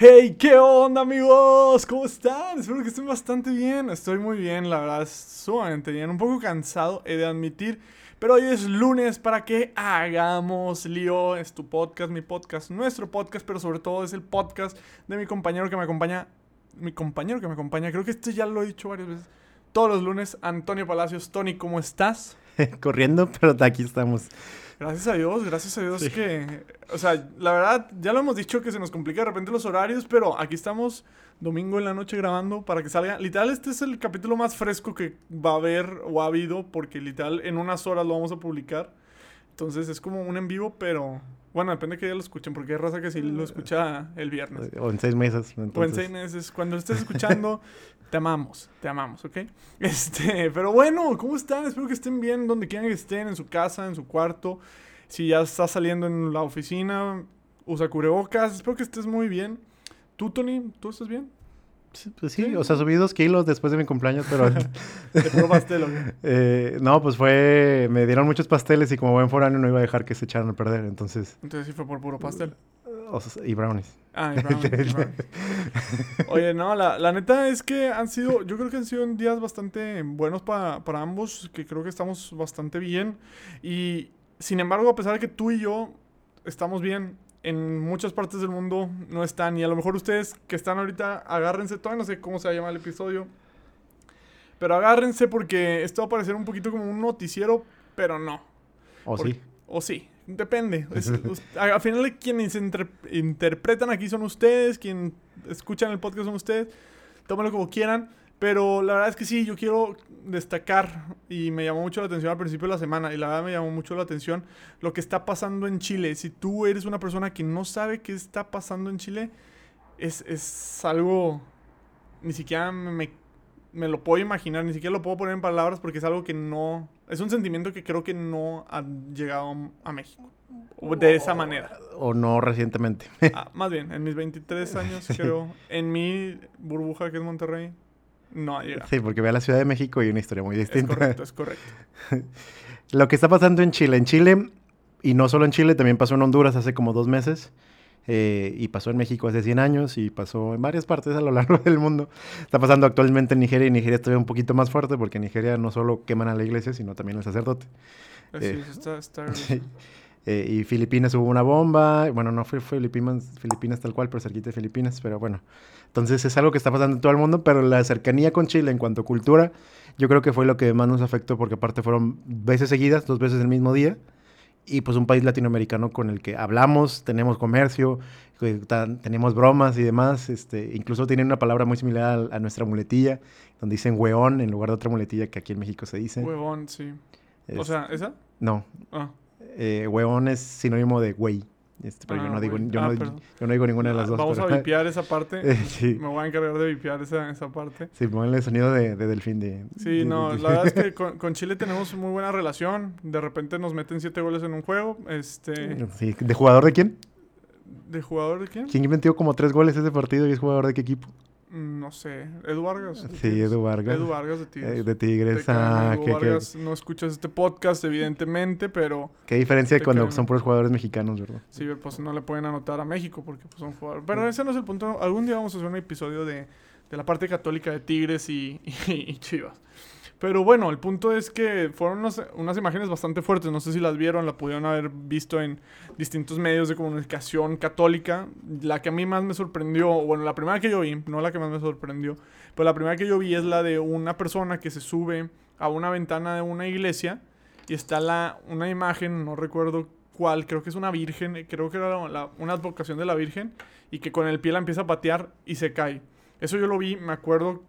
Hey, ¿qué onda amigos? ¿Cómo están? Espero que estén bastante bien. Estoy muy bien, la verdad, sumamente bien. Un poco cansado, he de admitir. Pero hoy es lunes para que hagamos lío. Es tu podcast, mi podcast, nuestro podcast, pero sobre todo es el podcast de mi compañero que me acompaña. Mi compañero que me acompaña, creo que este ya lo he dicho varias veces. Todos los lunes, Antonio Palacios. Tony, ¿cómo estás? Corriendo, pero aquí estamos. Gracias a Dios, gracias a Dios que... O sea, la verdad, ya lo hemos dicho que se nos complica de repente los horarios, pero aquí estamos domingo en la noche grabando para que salga... Literal, este es el capítulo más fresco que va a haber o ha habido, porque literal en unas horas lo vamos a publicar. Entonces es como un en vivo, pero bueno, depende de que ya lo escuchen, porque hay raza que sí lo escucha el viernes. O en seis meses. O en seis meses. Cuando lo estés escuchando, te amamos, te amamos, ¿ok? Este, pero bueno, ¿cómo están? Espero que estén bien donde quieran que estén, en su casa, en su cuarto. Si ya estás saliendo en la oficina, usa cubrebocas. Espero que estés muy bien. ¿Tú, Tony? ¿Tú estás bien? pues sí, o sea, subí dos kilos después de mi cumpleaños, pero... ¿De puro pastel eh, no, pues fue... Me dieron muchos pasteles y como buen foráneo no iba a dejar que se echaran a perder, entonces... Entonces sí fue por puro pastel. Y brownies. Ah, y brownies. Oye, no, la, la, neta es que han sido... Yo creo que han sido días bastante buenos para, para ambos, que creo que estamos bastante bien. Y, sin embargo, a pesar de que tú y yo estamos bien, en muchas partes del mundo no están. Y a lo mejor ustedes que están ahorita, agárrense, todavía no sé cómo se va a llamar el episodio. Pero agárrense porque esto va a parecer un poquito como un noticiero, pero no. O sí. O sí, depende. al final quienes interpretan aquí son ustedes, quienes escuchan el podcast son ustedes. Tómenlo como quieran. Pero la verdad es que sí, yo quiero destacar, y me llamó mucho la atención al principio de la semana, y la verdad me llamó mucho la atención lo que está pasando en Chile. Si tú eres una persona que no sabe qué está pasando en Chile, es, es algo, ni siquiera me, me, lo puedo imaginar, ni siquiera lo puedo poner en palabras porque es algo que no, es un sentimiento que creo que no ha llegado a México. De esa manera. O no recientemente. Ah, más bien, en mis 23 años, creo, en mi burbuja que es Monterrey, no llega. Sí, porque ve a la Ciudad de México y una historia muy distinta. Es correcto, es correcto. Lo que está pasando en Chile. En Chile, y no solo en Chile, también pasó en Honduras hace como dos meses. Eh, y pasó en México hace 100 años y pasó en varias partes a lo largo del mundo. Está pasando actualmente en Nigeria y Nigeria está un poquito más fuerte porque en Nigeria no solo queman a la iglesia, sino también al sacerdote. Así eh, está, está... Eh, y Filipinas hubo una bomba. Bueno, no fue Filipinas, Filipinas tal cual, pero cerquita de Filipinas, pero bueno. Entonces es algo que está pasando en todo el mundo, pero la cercanía con Chile en cuanto a cultura, yo creo que fue lo que más nos afectó, porque aparte fueron veces seguidas, dos veces el mismo día. Y pues un país latinoamericano con el que hablamos, tenemos comercio, tenemos bromas y demás. Este, incluso tienen una palabra muy similar a, nuestra muletilla, donde dicen hueón en lugar de otra muletilla que aquí en México se dice. Huevón, sí. o sea, ¿esa? No. Ah eh, huevón es sinónimo de güey. Este, pero yo, ah, no digo, yo, ah, no, yo, no, digo ninguna de las dos. Vamos a vipiar esa parte. sí. Me voy a encargar de vipiar esa, esa parte. Sí, ponle el sonido de, de delfín de... Sí, no, la verdad es que con, con, Chile tenemos muy buena relación. De repente nos meten siete goles en un juego. Este... Sí. ¿De jugador de quién? ¿De jugador de quién? ¿Quién metió como tres goles ese partido y es jugador de qué equipo? Mm, no sé, Edu Vargas. Sí, Edu Vargas. Edu Vargas de Tigres. Eh, de Tigres, ah, Edu Vargas, no escuchas este podcast, evidentemente, pero... Qué diferencia cuando son puros jugadores mexicanos, ¿verdad? Sí, pues no le pueden anotar a México porque pues, son jugadores... Pero ese no es el punto. Algún día vamos a hacer un episodio de, de la parte católica de Tigres y, y Chivas. Pero bueno, el punto es que fueron unas, imágenes bastante fuertes. No sé si las vieron, la pudieron haber visto en distintos medios de comunicación católica. La que a mí más me sorprendió, bueno, la primera que yo vi, no la que más me sorprendió, pero la primera que yo vi es la de una persona que se sube a una ventana de una iglesia y está la, una imagen, no recuerdo cuál, creo que es una virgen, creo que era una advocación de la virgen, y que con el pie la empieza a patear y se cae. Eso yo lo vi, me acuerdo,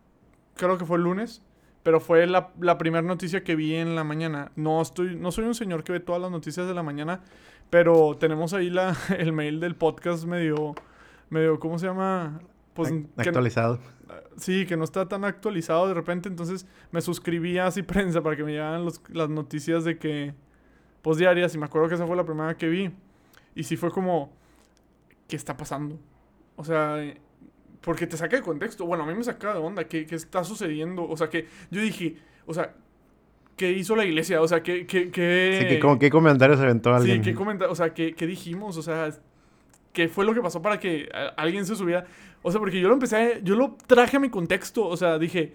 creo que fue el lunes pero fue la, la primera noticia que vi en la mañana. No, estoy, no soy un señor que ve todas las noticias de la mañana, pero tenemos ahí la, el mail del podcast medio, medio ¿cómo se llama? Pues, actualizado. sí, que no está tan actualizado de repente, entonces me suscribí a así prensa para que me llegaran las noticias de que, pues diarias, y me acuerdo que esa fue la primera que vi. Y sí fue como, ¿qué está pasando? O sea, porque te saca de contexto. Bueno, a mí me saca de onda. ¿Qué, ¿Qué, está sucediendo? O sea, que yo dije, o sea, ¿qué hizo la iglesia? O sea, ¿qué... qué, qué... Sí, que, como, ¿qué comentarios aventó alguien? Sí, ¿qué comentarios? O sea, ¿qué, ¿qué, dijimos? O sea, qué fue lo que pasó para que alguien se subiera. O sea, porque yo lo empecé, yo lo traje a mi contexto. O sea, dije,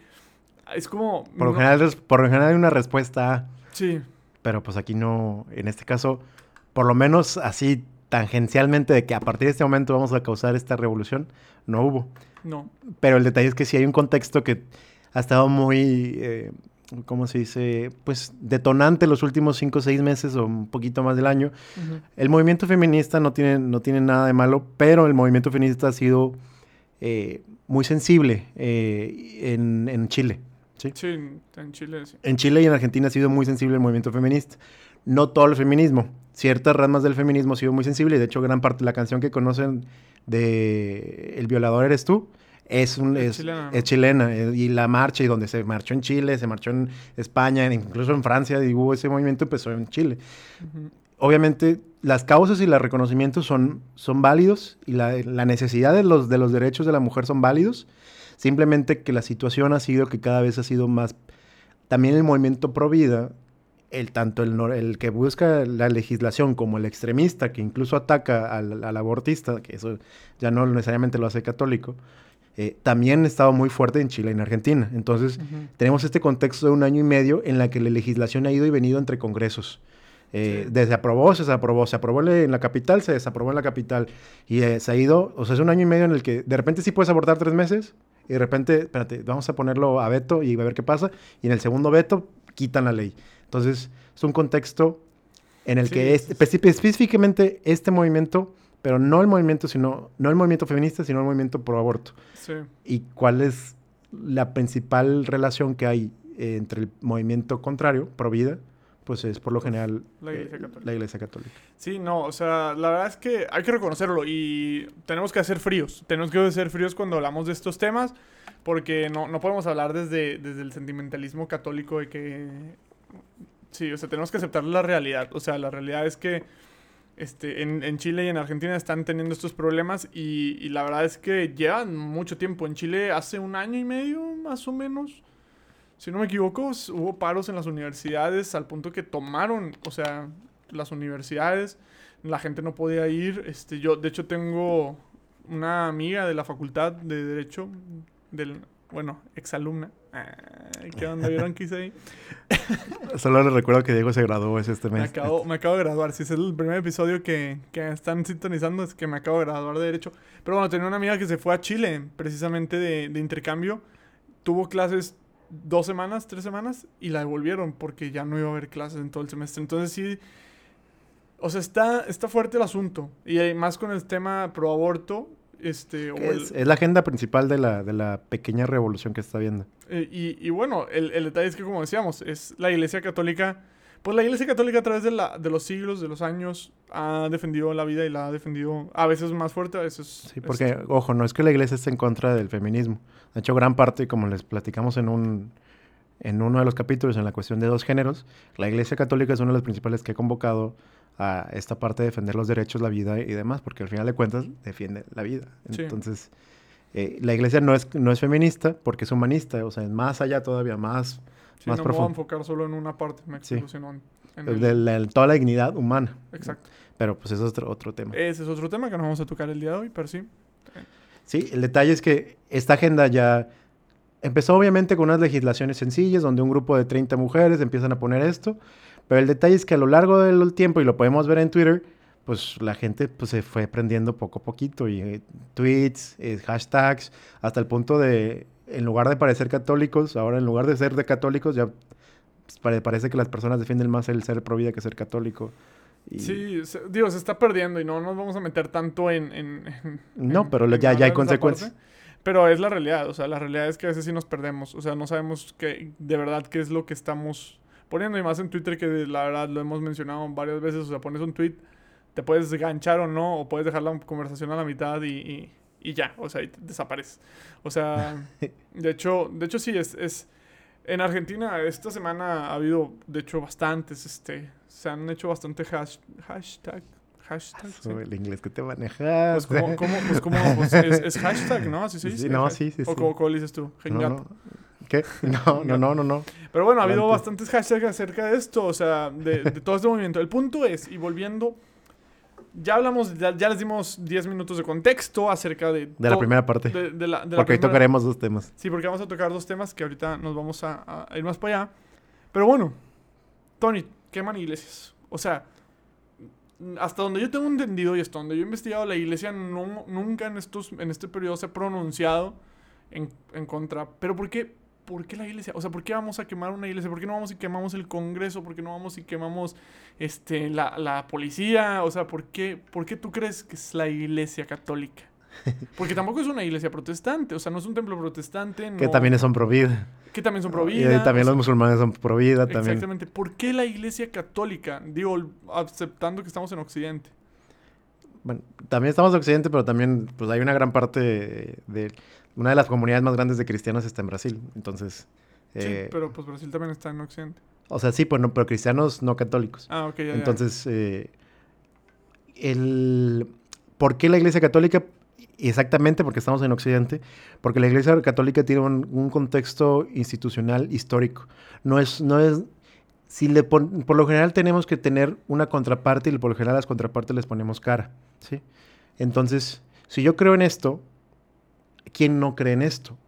es como... Por lo, no- general, por lo general hay una respuesta Sí, pero pues aquí no, en este caso, por lo menos así tangencialmente de que a partir de este momento vamos a causar esta revolución, no hubo. no. Pero el detalle es que sí hay un contexto que ha estado muy, eh, ¿cómo se dice? Pues detonante los últimos cinco o seis meses o un poquito más del año. El movimiento feminista no tiene, no tiene nada de malo, pero el movimiento feminista ha sido eh, muy sensible eh, en, en Chile. ¿sí? Sí, en Chile sí. En Chile y en Argentina ha sido muy sensible el movimiento feminista. No todo el feminismo. Ciertas ramas del feminismo ha sido muy sensible. y De hecho, gran parte de la canción que conocen de El violador eres tú es, un, Es es, chilena, ¿no? es chilena. eh, Y la marcha, y donde se marchó en Chile, se marchó en España, incluso en Francia, y hubo ese movimiento, empezó en Chile. Ujú. Obviamente, las causas y los reconocimientos son, son válidos y la, la necesidad de los, de los derechos de la mujer son válidos. Simplemente que la situación ha sido que cada vez ha sido más... También el movimiento pro vida, el, tanto el, el que busca la legislación como el extremista que incluso ataca al, al abortista, que eso ya no necesariamente lo hace católico, eh, también ha estado muy fuerte en Chile y en Argentina. Entonces, tenemos este contexto de un año y medio en la que la legislación ha ido y venido entre congresos. Eh, Sí. Desde aprobó, se desaprobó, se aprobó en la capital, se desaprobó en la capital. Y eh, se ha ido, o sea, es un año y medio en el que de repente sí puedes abortar tres meses y de repente, espérate, vamos a ponerlo a veto y a ver qué pasa. Y en el segundo veto quitan la ley. Entonces, es un contexto en el Sí, que es- este- especi- específicamente este movimiento, pero no el movimiento, sino, no el movimiento feminista, sino el movimiento pro aborto Sí. y cuál es la principal relación que hay eh, entre el movimiento contrario, pro vida, pues es por lo general La Iglesia eh, Católica. la Iglesia Católica. Sí, no, o sea, la verdad es que hay que reconocerlo y tenemos que hacer fríos. Tenemos que ser fríos cuando hablamos de estos temas porque no, no podemos hablar desde, desde el sentimentalismo católico de que... Sí, o sea, tenemos que aceptar la realidad. O sea, la realidad es que este, en, en Chile y en Argentina están teniendo estos problemas y, y la verdad es que llevan mucho tiempo. En Chile hace un año y medio, más o menos, si no me equivoco, hubo paros en las universidades al punto que tomaron, o sea, las universidades, la gente no podía ir. Este, yo, de hecho, tengo una amiga de la facultad de Derecho, del, bueno, exalumna. ¿Qué onda? ¿Vieron qué hice ahí? Solo les recuerdo que Diego se graduó ese este Me mes. acabo, me acabo de graduar. Si es el primer episodio que, que están sintonizando, es que me acabo de graduar de Derecho. Pero bueno, tenía una amiga que se fue a Chile, precisamente de, de intercambio. Tuvo clases dos semanas, tres semanas, y la devolvieron porque ya no iba a haber clases en todo el semestre. Entonces sí, o sea, está, está fuerte el asunto. Y eh, más con el tema pro aborto. Este, o el- Es, es la agenda principal de la, de la pequeña revolución que está viendo. eh, y, y bueno, el, el detalle es que, como decíamos, es la Iglesia Católica. Pues la Iglesia Católica a través de, la, de los siglos, de los años, ha defendido la vida y la ha defendido a veces más fuerte, a veces... Sí, porque, este, ojo, no es que la iglesia esté en contra del feminismo. De hecho, gran parte, como les platicamos en un en uno de los capítulos, en la cuestión de dos géneros, la iglesia católica es una de las principales que ha convocado a esta parte de defender los derechos, la vida y demás, porque al final de cuentas defiende la vida. Sí. Entonces, eh, la iglesia no es, no es feminista porque es humanista, o sea, es más allá todavía, más sí, más no me voy a profundo. enfocar solo en una parte, me Sí. explico, sino en, en el de la- toda la dignidad humana. Exacto. Pero pues eso es otro, otro tema. Ese es otro tema que no vamos a tocar el día de hoy, pero sí. Sí, el detalle es que esta agenda ya empezó obviamente con unas legislaciones sencillas donde un grupo de 30 mujeres empiezan a poner esto, pero el detalle es que a lo largo del tiempo, y lo podemos ver en Twitter, pues la gente pues, se fue prendiendo poco a poquito y eh, tweets, eh, hashtags, hasta el punto de, en lugar de parecer católicos, ahora en lugar de ser de católicos, ya pues, pare- parece que las personas defienden más el ser pro vida que ser católico. Y- Sí, digo, se está perdiendo y no nos vamos a meter tanto en... en- en- No, pero en ya- ya hay consecuencias. parte. Pero es la realidad, o sea, la realidad es que a veces sí nos perdemos, o sea, no sabemos que, de verdad qué es lo que estamos poniendo y más en Twitter que la verdad lo hemos mencionado varias veces, o sea, pones un tweet, te puedes ganchar o no, o puedes dejar la conversación a la mitad y, y- y ya, o sea, y te desapareces. O sea, de hecho, de hecho sí, es, es... En Argentina esta semana ha habido, de hecho, bastantes, este, se han hecho bastante hash- hashtag, hashtag, sí. Eso, el inglés que te manejas. Pues como, como, pues como, pues es, es hashtag, ¿no? Así se Sí, no, sí, sí, O sí. le dices tú, No, Hengato. no. ¿Qué? No, no, no, no, no. Pero bueno, ha habido Adelante. bastantes hashtags acerca de esto, o sea, de, de todo este movimiento. El punto es, y volviendo, ya hablamos, ya, ya les dimos 10 minutos de contexto acerca de... De la primera parte. de- de la- de la porque hoy primera- tocaremos dos temas. Sí, porque vamos a tocar dos temas que ahorita nos vamos a, a ir más para allá. Pero bueno, Tony, queman iglesias. O sea, hasta donde yo tengo entendido y hasta donde yo he investigado, la iglesia no- nunca en, estos, en este periodo se ha pronunciado en, en contra. Pero ¿por qué? ¿Por qué la iglesia? O sea, ¿por qué vamos a quemar una iglesia? ¿Por qué no vamos y quemamos el Congreso? ¿Por qué no vamos y quemamos este, la, la policía? O sea, ¿por qué, ¿por qué tú crees que es la iglesia católica? Porque tampoco es una iglesia protestante, o sea, no es un templo protestante. Que también son pro vida. que también son pro Y también los musulmanes son pro vida. También. Exactamente. ¿Por qué la iglesia católica? Digo, aceptando que estamos en Occidente. Bueno, también estamos en Occidente, pero también pues hay una gran parte de, de- una de las comunidades más grandes de cristianos está en Brasil. Entonces, eh, sí, pero pues Brasil también está en Occidente. o sea, sí, pues no, pero cristianos no católicos. Ah, ok, ya, ya. Entonces, eh, el, ¿por qué la Iglesia Católica? Exactamente porque estamos en Occidente, porque la Iglesia Católica tiene un, un contexto institucional histórico. No es, no es, si le pon- por lo general tenemos que tener una contraparte y por lo general a las contrapartes les ponemos cara, ¿sí? Entonces, si yo creo en esto, ¿quién no cree en esto?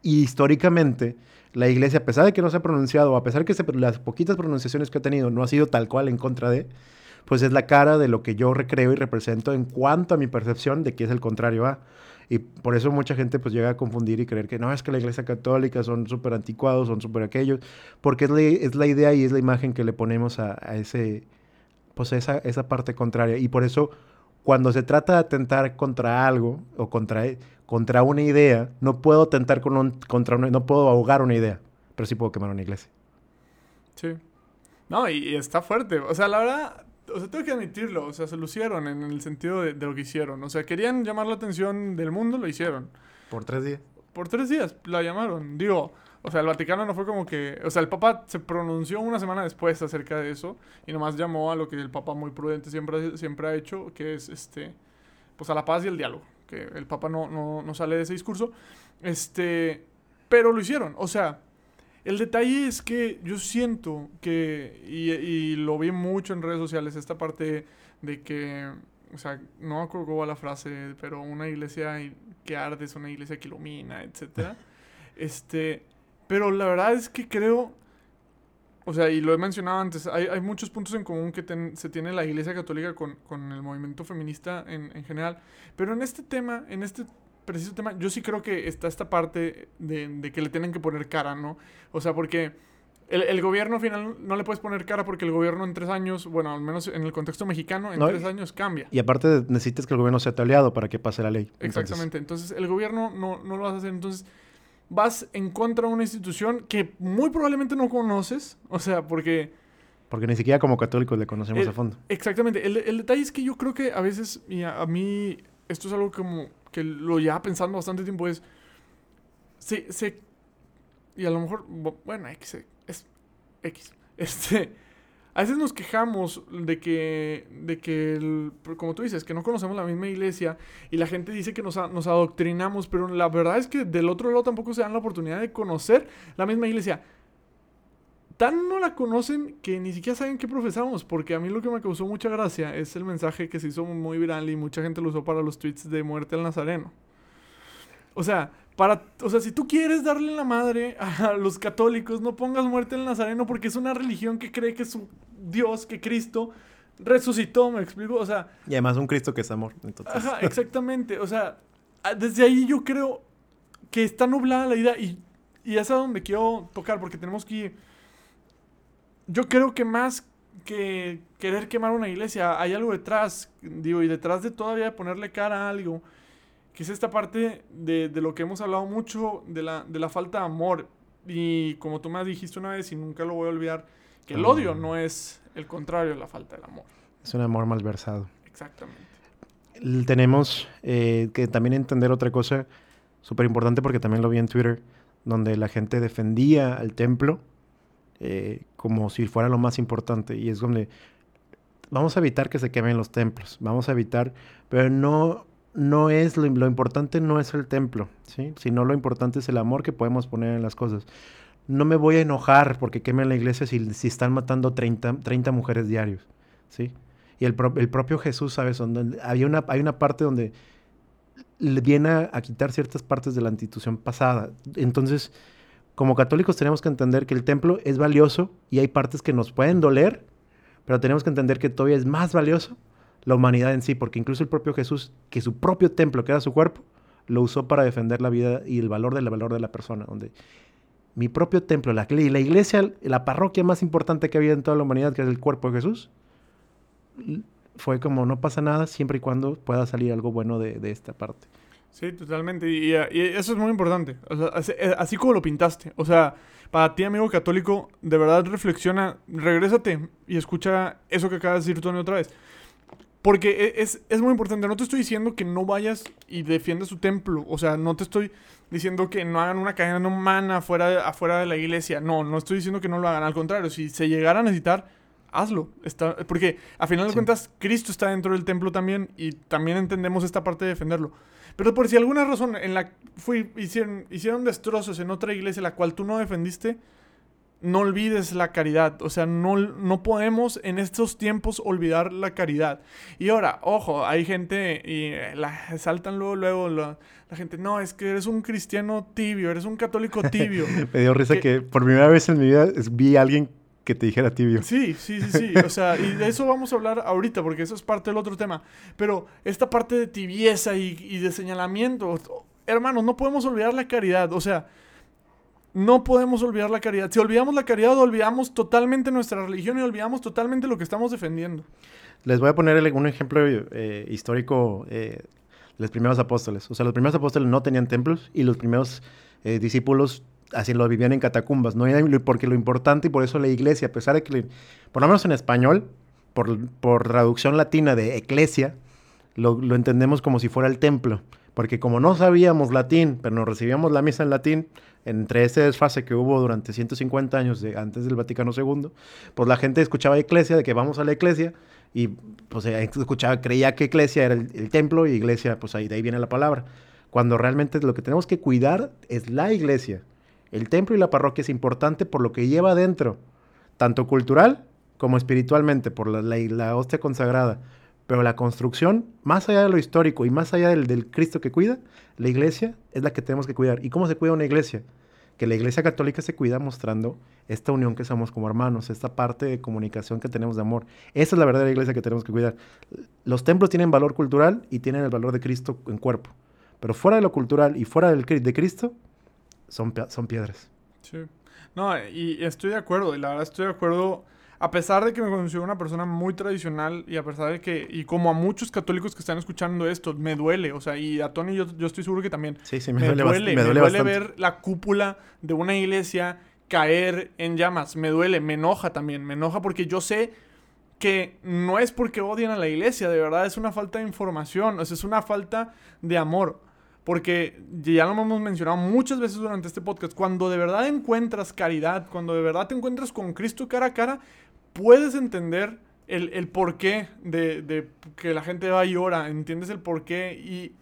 Y históricamente, la iglesia, a pesar de que no se ha pronunciado, a pesar de que las poquitas pronunciaciones que ha tenido no ha sido tal cual en contra de, pues es la cara de lo que yo recreo y represento en cuanto a mi percepción de que es el contrario a. Y por eso mucha gente pues llega a confundir y creer que no, es que la iglesia católica son súper anticuados, son súper aquellos, porque es la, es la idea y es la imagen que le ponemos a, a ese, pues esa, esa parte contraria. Y por eso cuando se trata de atentar contra algo o contra, contra una idea, no puedo atentar con un- contra una, no puedo ahogar una idea, pero sí puedo quemar una iglesia. Sí. No, y, y está fuerte. O sea, la verdad, o sea, tengo que admitirlo. O sea, se lucieron en el sentido de, de lo que hicieron. O sea, querían llamar la atención del mundo, lo hicieron. Por tres días. Por tres días la llamaron. Digo, o sea, el Vaticano no fue como que. O sea, el Papa se pronunció una semana después acerca de eso. Y nomás llamó a lo que el Papa muy prudente siempre, siempre ha hecho, que es este. Pues a la paz y el diálogo. Que el Papa no, no, no sale de ese discurso. Este. Pero lo hicieron. O sea, el detalle es que yo siento que. Y, y lo vi mucho en redes sociales, esta parte de que. O sea, no me acuerdo la frase, pero una iglesia que arde es una iglesia que ilumina, etcétera. Este, pero la verdad es que creo, o sea, y lo he mencionado antes, hay, hay muchos puntos en común que ten- se tiene la iglesia católica con, con el movimiento feminista en, en general, pero en este tema, en este preciso tema, yo sí creo que está esta parte de, de que le tienen que poner cara, ¿no? O sea, porque el, el gobierno final no le puedes poner cara porque el gobierno en tres años, bueno, al menos en el contexto mexicano, en No, tres años cambia. Y aparte necesitas que el gobierno sea tu aliado para que pase la ley. Entonces, Exactamente. Entonces, el gobierno no, no lo vas a hacer. Entonces, vas en contra de una institución que muy probablemente no conoces. O sea, porque. porque ni siquiera como católicos le conocemos El- a fondo. Exactamente. El, el detalle es que yo creo que a veces, y a, a mí, esto es algo como que lo lleva pensando bastante tiempo, es. Se. se y a lo mejor. bu- Bueno, X. Es X. Este. A veces nos quejamos de que, de que como tú dices, que no conocemos la misma iglesia y la gente dice que nos, nos adoctrinamos, pero la verdad es que del otro lado tampoco se dan la oportunidad de conocer la misma iglesia. Tan no la conocen que ni siquiera saben qué profesamos, porque a mí lo que me causó mucha gracia es el mensaje que se hizo muy viral y mucha gente lo usó para los tweets de muerte al nazareno. O sea, para, o sea, si tú quieres darle la madre a los católicos, no pongas muerte al nazareno porque es una religión que cree que su Dios, que Cristo resucitó, me explico, o sea, Y además un Cristo que es amor. Entonces, Ajá, exactamente. O sea, desde ahí yo creo que está nublada la idea y, y es a donde quiero tocar porque tenemos que ir. Yo creo que más que querer quemar una iglesia, hay algo detrás, digo, y detrás de todavía ponerle cara a algo, que es esta parte de, de lo que hemos hablado mucho, de la, de la falta de amor. Y como tú me dijiste una vez, y nunca lo voy a olvidar, que el Ah. odio no es el contrario de la falta del amor. es un amor malversado. Exactamente. Tenemos eh, que también entender otra cosa súper importante porque también lo vi en Twitter, donde la gente defendía al templo eh, como si fuera lo más importante. Y es donde vamos a evitar que se quemen los templos, vamos a evitar, pero no, no es lo, importante, no es el templo, ¿sí? sino lo importante es el amor que podemos poner en las cosas. No me voy a enojar porque quemen la iglesia si, si están matando 30, 30 mujeres diarios, ¿sí? Y el, propio Jesús, ¿sabes? Donde había una, hay una parte donde viene a, quitar ciertas partes de la institución pasada. Entonces, como católicos tenemos que entender que el templo es valioso y hay partes que nos pueden doler, pero tenemos que entender que todavía es más valioso la humanidad en sí, porque incluso el propio Jesús, que su propio templo, que era su cuerpo, lo usó para defender la vida y el valor del valor de la persona, donde mi propio templo, la, iglesia, la parroquia más importante que había en toda la humanidad, que es el cuerpo de Jesús, fue como no pasa nada siempre y cuando pueda salir algo bueno de, esta parte. Sí, totalmente. Y, eso es muy importante. Eh, así, como lo pintaste. O sea, para ti, amigo católico, de verdad reflexiona, regrésate y escucha eso que acabas de decir, Tony, otra vez. Porque e, es, es, muy importante. No te estoy diciendo que no vayas y defiendas su templo. O sea, no te estoy diciendo que no hagan una cadena humana afuera, afuera de la iglesia. No, no estoy diciendo que no lo hagan. Al contrario, si se llegara a necesitar, hazlo. Está, porque a final de cuentas, Cristo está dentro del templo también y también entendemos esta parte de defenderlo. Pero por si alguna razón en la fui, hicieron, hicieron destrozos en otra iglesia la cual tú no defendiste, no olvides la caridad. O sea, no, no podemos en estos tiempos olvidar la caridad. Y ahora, ojo, hay gente y eh, la saltan luego, luego la, gente, no, es que eres un cristiano tibio, eres un católico tibio. Me dio risa que, por primera vez en mi vida vi a alguien que te dijera tibio. Sí, sí, sí, sí. O sea, y de eso vamos a hablar ahorita, porque eso es parte del otro tema. Pero esta parte de tibieza y, de señalamiento, hermanos, no podemos olvidar la caridad. O sea, no podemos olvidar la caridad. Si olvidamos la caridad, olvidamos totalmente nuestra religión y olvidamos totalmente lo que estamos defendiendo. Les voy a poner un ejemplo eh, histórico eh, de los primeros apóstoles. O sea, los primeros apóstoles no tenían templos y los primeros eh, discípulos así lo vivían en catacumbas, ¿no? Porque lo importante y por eso la iglesia, a pesar de que, por lo menos en español, por, por traducción latina de eclesia, lo, lo, entendemos como si fuera el templo. Porque como no sabíamos latín, pero nos recibíamos la misa en latín, entre ese desfase que hubo durante 150 años de, antes del Vaticano II, pues la gente escuchaba iglesia, de que vamos a la iglesia, y pues escuchaba, creía que iglesia era el, templo y iglesia, pues ahí de ahí viene la palabra. Cuando realmente lo que tenemos que cuidar es la iglesia. El templo y la parroquia es importante por lo que lleva adentro, tanto cultural como espiritualmente, por la, la, hostia consagrada. Pero la construcción, más allá de lo histórico y más allá del, Cristo que cuida, la iglesia es la que tenemos que cuidar. ¿Y cómo se cuida una iglesia? Que la iglesia católica se cuida mostrando esta unión que somos como hermanos, esta parte de comunicación que tenemos de amor. Esa es la verdadera iglesia que tenemos que cuidar. Los templos tienen valor cultural y tienen el valor de Cristo en cuerpo. Pero fuera de lo cultural y fuera del, de Cristo, son, son piedras. Sí. No, y estoy de acuerdo, y la verdad estoy de acuerdo, a pesar de que me considero una persona muy tradicional y a pesar de que, y como a muchos católicos que están escuchando esto, me duele, o sea, y a Tony yo, yo estoy seguro que también. Sí, sí, me, duele, me duele, ver la cúpula de una iglesia caer en llamas, me duele, me enoja también, me enoja porque yo sé que no es porque odian a la iglesia, de verdad es una falta de información, o sea, es una falta de amor. Porque ya lo hemos mencionado muchas veces durante este podcast, cuando de verdad encuentras caridad, cuando de verdad te encuentras con Cristo cara a cara, puedes entender el, el porqué de, de, que la gente va y ora, entiendes el porqué y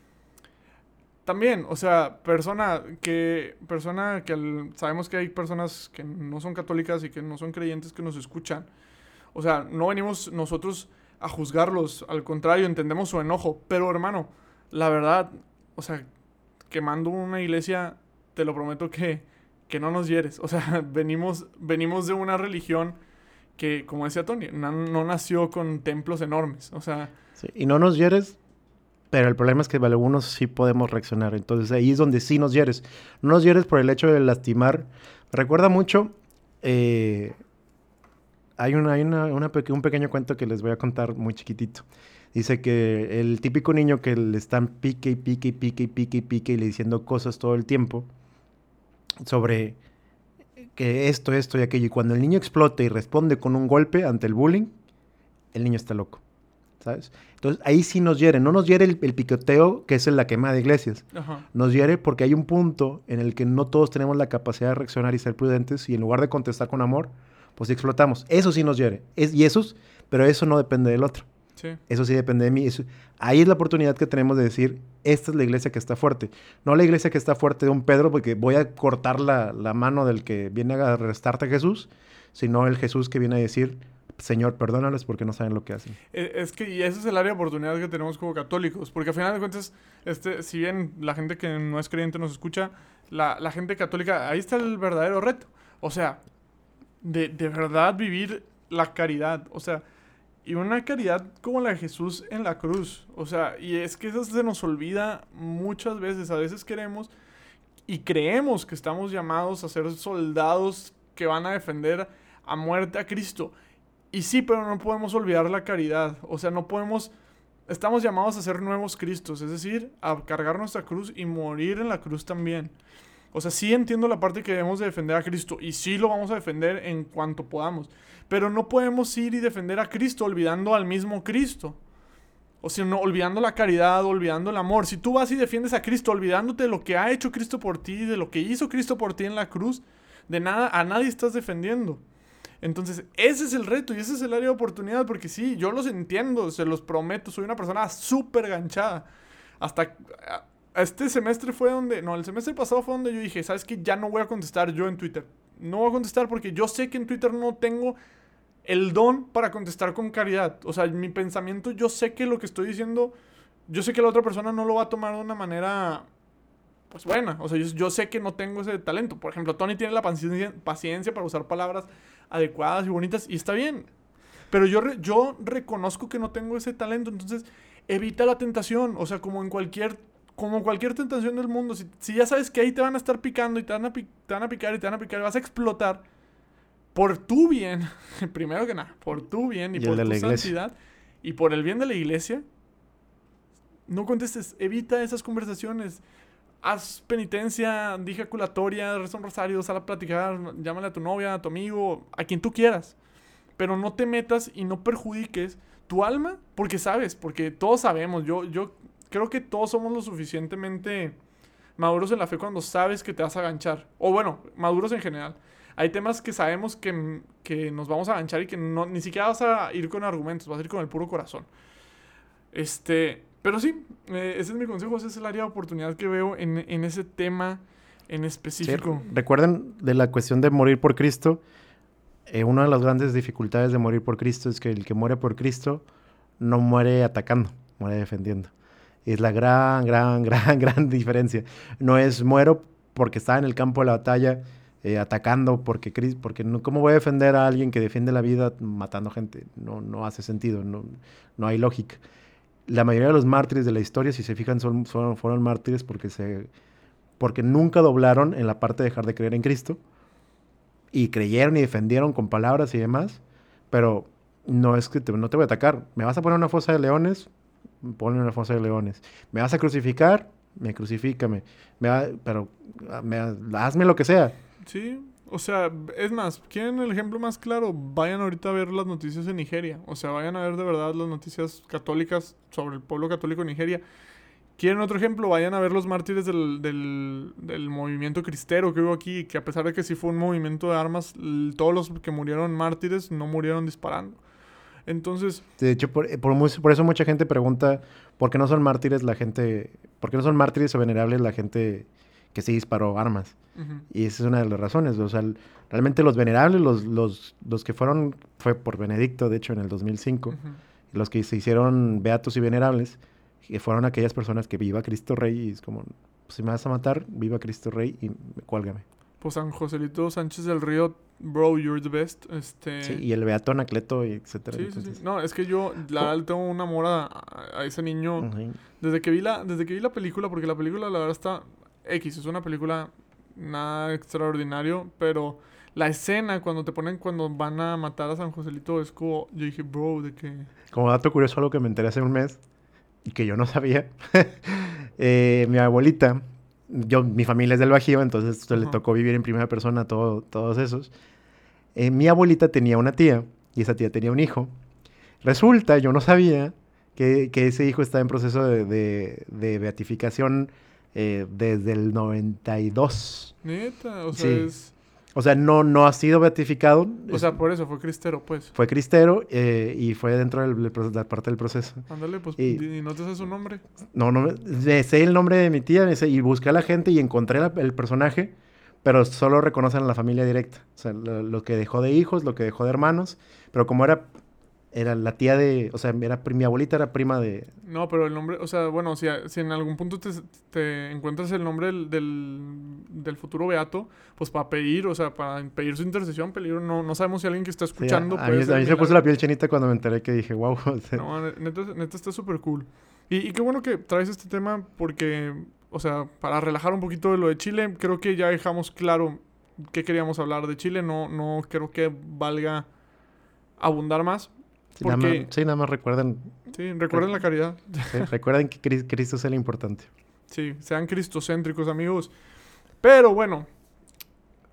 también, o sea, persona que, persona que sabemos que hay personas que no son católicas y que no son creyentes que nos escuchan, o sea, no venimos nosotros a juzgarlos, al contrario, entendemos su enojo, pero hermano, la verdad, o sea, quemando una iglesia, te lo prometo que, que no nos hieres. O sea, venimos, venimos de una religión que, como decía Tony, no, nació con templos enormes. O sea... y no nos hieres, pero el problema es que algunos sí podemos reaccionar. Entonces ahí es donde sí nos hieres. No nos hieres por el hecho de lastimar. Recuerda mucho... Eh, hay, una, hay una, un pequeño cuento que les voy a contar muy chiquitito. Dice que el típico niño que le están pique y pique y pique y pique y pique y le diciendo cosas todo el tiempo sobre que esto, esto y aquello. Y cuando el niño explota y responde con un golpe ante el bullying, el niño está loco. ¿Sabes? Entonces ahí sí nos hiere. No nos hiere el, picoteo que es en la quema de iglesias. Nos hiere porque hay un punto en el que no todos tenemos la capacidad de reaccionar y ser prudentes y en lugar de contestar con amor, pues explotamos. Eso sí nos hiere. Es, y eso, pero eso no depende del otro. Eso sí depende de mí. ahí es la oportunidad que tenemos de decir, esta es la iglesia que está fuerte. No la iglesia que está fuerte de un Pedro porque voy a cortar la, mano del que viene a arrestarte a Jesús, sino el Jesús que viene a decir, Señor, perdónalos porque no saben lo que hacen. Eh, Es que, y ese es el área de oportunidad que tenemos como católicos, porque al final de cuentas, este, si bien la gente que no es creyente nos escucha, la, la gente católica, ahí está el verdadero reto. O sea, de, de verdad vivir la caridad, o sea, y una caridad como la de Jesús en la cruz, o sea, y es que eso se nos olvida muchas veces, a veces queremos y creemos que estamos llamados a ser soldados que van a defender a muerte a Cristo. Y sí, pero no podemos olvidar la caridad. O sea, no podemos... Estamos llamados a ser nuevos Cristos, es decir, a cargar nuestra cruz y morir en la cruz también. O sea, sí entiendo la parte que debemos de defender a Cristo y sí lo vamos a defender en cuanto podamos. Pero no podemos ir y defender a Cristo olvidando al mismo Cristo. O sea, no, olvidando la caridad, olvidando el amor. Si tú vas y defiendes a Cristo olvidándote de lo que ha hecho Cristo por ti, de lo que hizo Cristo por ti en la cruz, de nada, a nadie estás defendiendo. Entonces, ese es el reto y ese es el área de oportunidad, porque sí, yo los entiendo, se los prometo, soy una persona súper ganchada. Hasta este semestre fue donde, no, el semestre pasado fue donde yo dije, ¿sabes qué? Ya no voy a contestar yo en Twitter. No voy a contestar porque yo sé que en Twitter no tengo el don para contestar con caridad. O sea, mi pensamiento, yo sé que lo que estoy diciendo, yo sé que la otra persona no lo va a tomar de una manera pues buena. O sea, yo, sé que no tengo ese talento. Por ejemplo, Tony tiene la paciencia, para usar palabras adecuadas y bonitas y está bien. Pero yo, yo reconozco que no tengo ese talento, entonces evita la tentación. O sea, como en cualquier, como cualquier tentación del mundo, si, ya sabes que ahí te van a estar picando y te van a, te van a picar y te van a picar y vas a explotar por tu bien, primero que nada, por tu bien y, por tu iglesia. santidad y por el bien de la iglesia, no contestes, evita esas conversaciones. Haz penitencia, di ejaculatoria, reza un rosario, sal a platicar, llámale a tu novia, a tu amigo, a quien tú quieras. Pero no te metas y no perjudiques tu alma, porque sabes, porque todos sabemos, yo, yo creo que todos somos lo suficientemente maduros en la fe cuando sabes que te vas a ganchar. O bueno, maduros en general. Hay temas que sabemos que, que nos vamos a ganchar y que no, ni siquiera vas a ir con argumentos, vas a ir con el puro corazón. Este, pero sí, eh, ese es mi consejo, ese es el área de oportunidad que veo en, en ese tema en Sí, específico. recuerden de la cuestión de morir por Cristo. eh, una de las grandes dificultades de morir por Cristo es que el que muere por Cristo no muere atacando, muere defendiendo. Es la gran, gran, gran, gran diferencia. No es muero porque está en el campo de la batalla eh, atacando, porque, Cris- porque no, ¿cómo voy a defender a alguien que defiende la vida matando gente? No, no hace sentido, no, no hay lógica. La mayoría de los mártires de la historia, si se fijan, son, fueron mártires porque se porque nunca doblaron en la parte de dejar de creer en Cristo y creyeron y defendieron con palabras y demás, pero no es que no te voy a atacar. ¿Me vas a poner una fosa de leones? Ponme una fosa de leones. ¿Me vas a crucificar? Me crucifícame. Me va- pero ah, me- hazme lo que sea. Sí, o sea, es más, ¿quieren el ejemplo más claro? Vayan ahorita a ver las noticias en Nigeria. O sea, vayan a ver de verdad las noticias católicas sobre el pueblo católico en Nigeria. ¿Quieren otro ejemplo? Vayan a ver los mártires del, del, movimiento cristero que hubo aquí, que a pesar de que sí fue un movimiento de armas, todos los que murieron mártires no murieron disparando. Entonces, De hecho, por, eh, por, por eso mucha gente pregunta por qué no son mártires la gente, por qué no son mártires o venerables la gente que sí disparó armas. ujú, Y esa es una de las razones. O sea, realmente los venerables, los, los, los que fueron, fue por Benedicto, de hecho, en el 2005, ujú. los que se hicieron beatos y venerables, que fueron aquellas personas que viva Cristo Rey y es como, si me vas a matar, viva Cristo Rey y cuélgame. pues San Joselito Sánchez del Río, bro, you're the best. Este, Sí, y el beato Anacleto, y etcétera. Sí, sí, sí. No, es que yo, la le tengo un amor a, a ese niño. Ujú. Desde que vi la, desde que vi la película, porque la película la verdad está X, es una película nada extraordinario, pero la escena cuando te ponen cuando van a matar a San Joselito es como, yo dije, bro, de que Como dato curioso, algo que me enteré hace un mes y que yo no sabía. eh, mi abuelita, yo, mi familia es del Bajío, entonces esto le Ajá. tocó vivir en primera persona todo, todos esos. Eh, mi abuelita tenía una tía y esa tía tenía un hijo. Resulta, yo no sabía que, que ese hijo está en proceso de, de- de beatificación eh, desde el 92. neta, o sea, Sí. es O sea, no, no ha sido beatificado. o sea, por eso fue cristero, pues. fue cristero eh, y fue dentro de la parte del proceso. Ándale, pues Y- y no te sé su nombre. No, no, me- me sé el nombre de mi tía me sé- y busqué a la gente y encontré la- el personaje, pero solo reconocen a la familia directa. O sea, lo, lo que dejó de hijos, lo que dejó de hermanos, pero como era era la tía de, o sea, era mi abuelita era prima de... No, pero el nombre, o sea, bueno, si, si en algún punto te, te encuentras el nombre del, del, del, futuro beato, pues para pedir, o sea, para pedir su intercesión, peligro, no, no sabemos si alguien que está escuchando... Sí, a, a, mí, a mí se puso la piel chinita cuando me enteré que dije, wow. O sea. No, neta, neta está súper cool. Y, y qué bueno que traes este tema porque, o sea, para relajar un poquito de lo de Chile, creo que ya dejamos claro qué queríamos hablar de Chile, no, no creo que valga abundar más. Sí, nada, más, sí, nada más recuerden. Sí, recuerden la caridad. Sí, recuerden que Cristo es el importante. Sí, sean cristocéntricos, amigos. Pero bueno,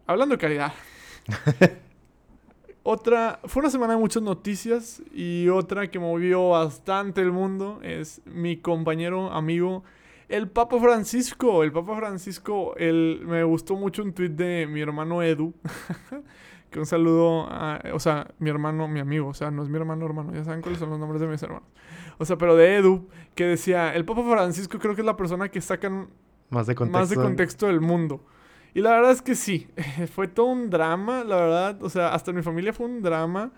hablando de caridad. otra, fue una semana de muchas noticias y otra que movió bastante el mundo es mi compañero, amigo, el Papa Francisco. El Papa Francisco, el, me gustó mucho un tweet de mi hermano Edu. que un saludo a, o sea, mi hermano, mi amigo, o sea, no es mi hermano, hermano, ya saben cuáles son los nombres de mis hermanos. O sea, pero de Edu, que decía, el Papa Francisco creo que es la persona que sacan más de contexto, más de contexto del mundo. Y la verdad es que sí, fue todo un drama, la verdad, o sea, hasta en mi familia fue un drama,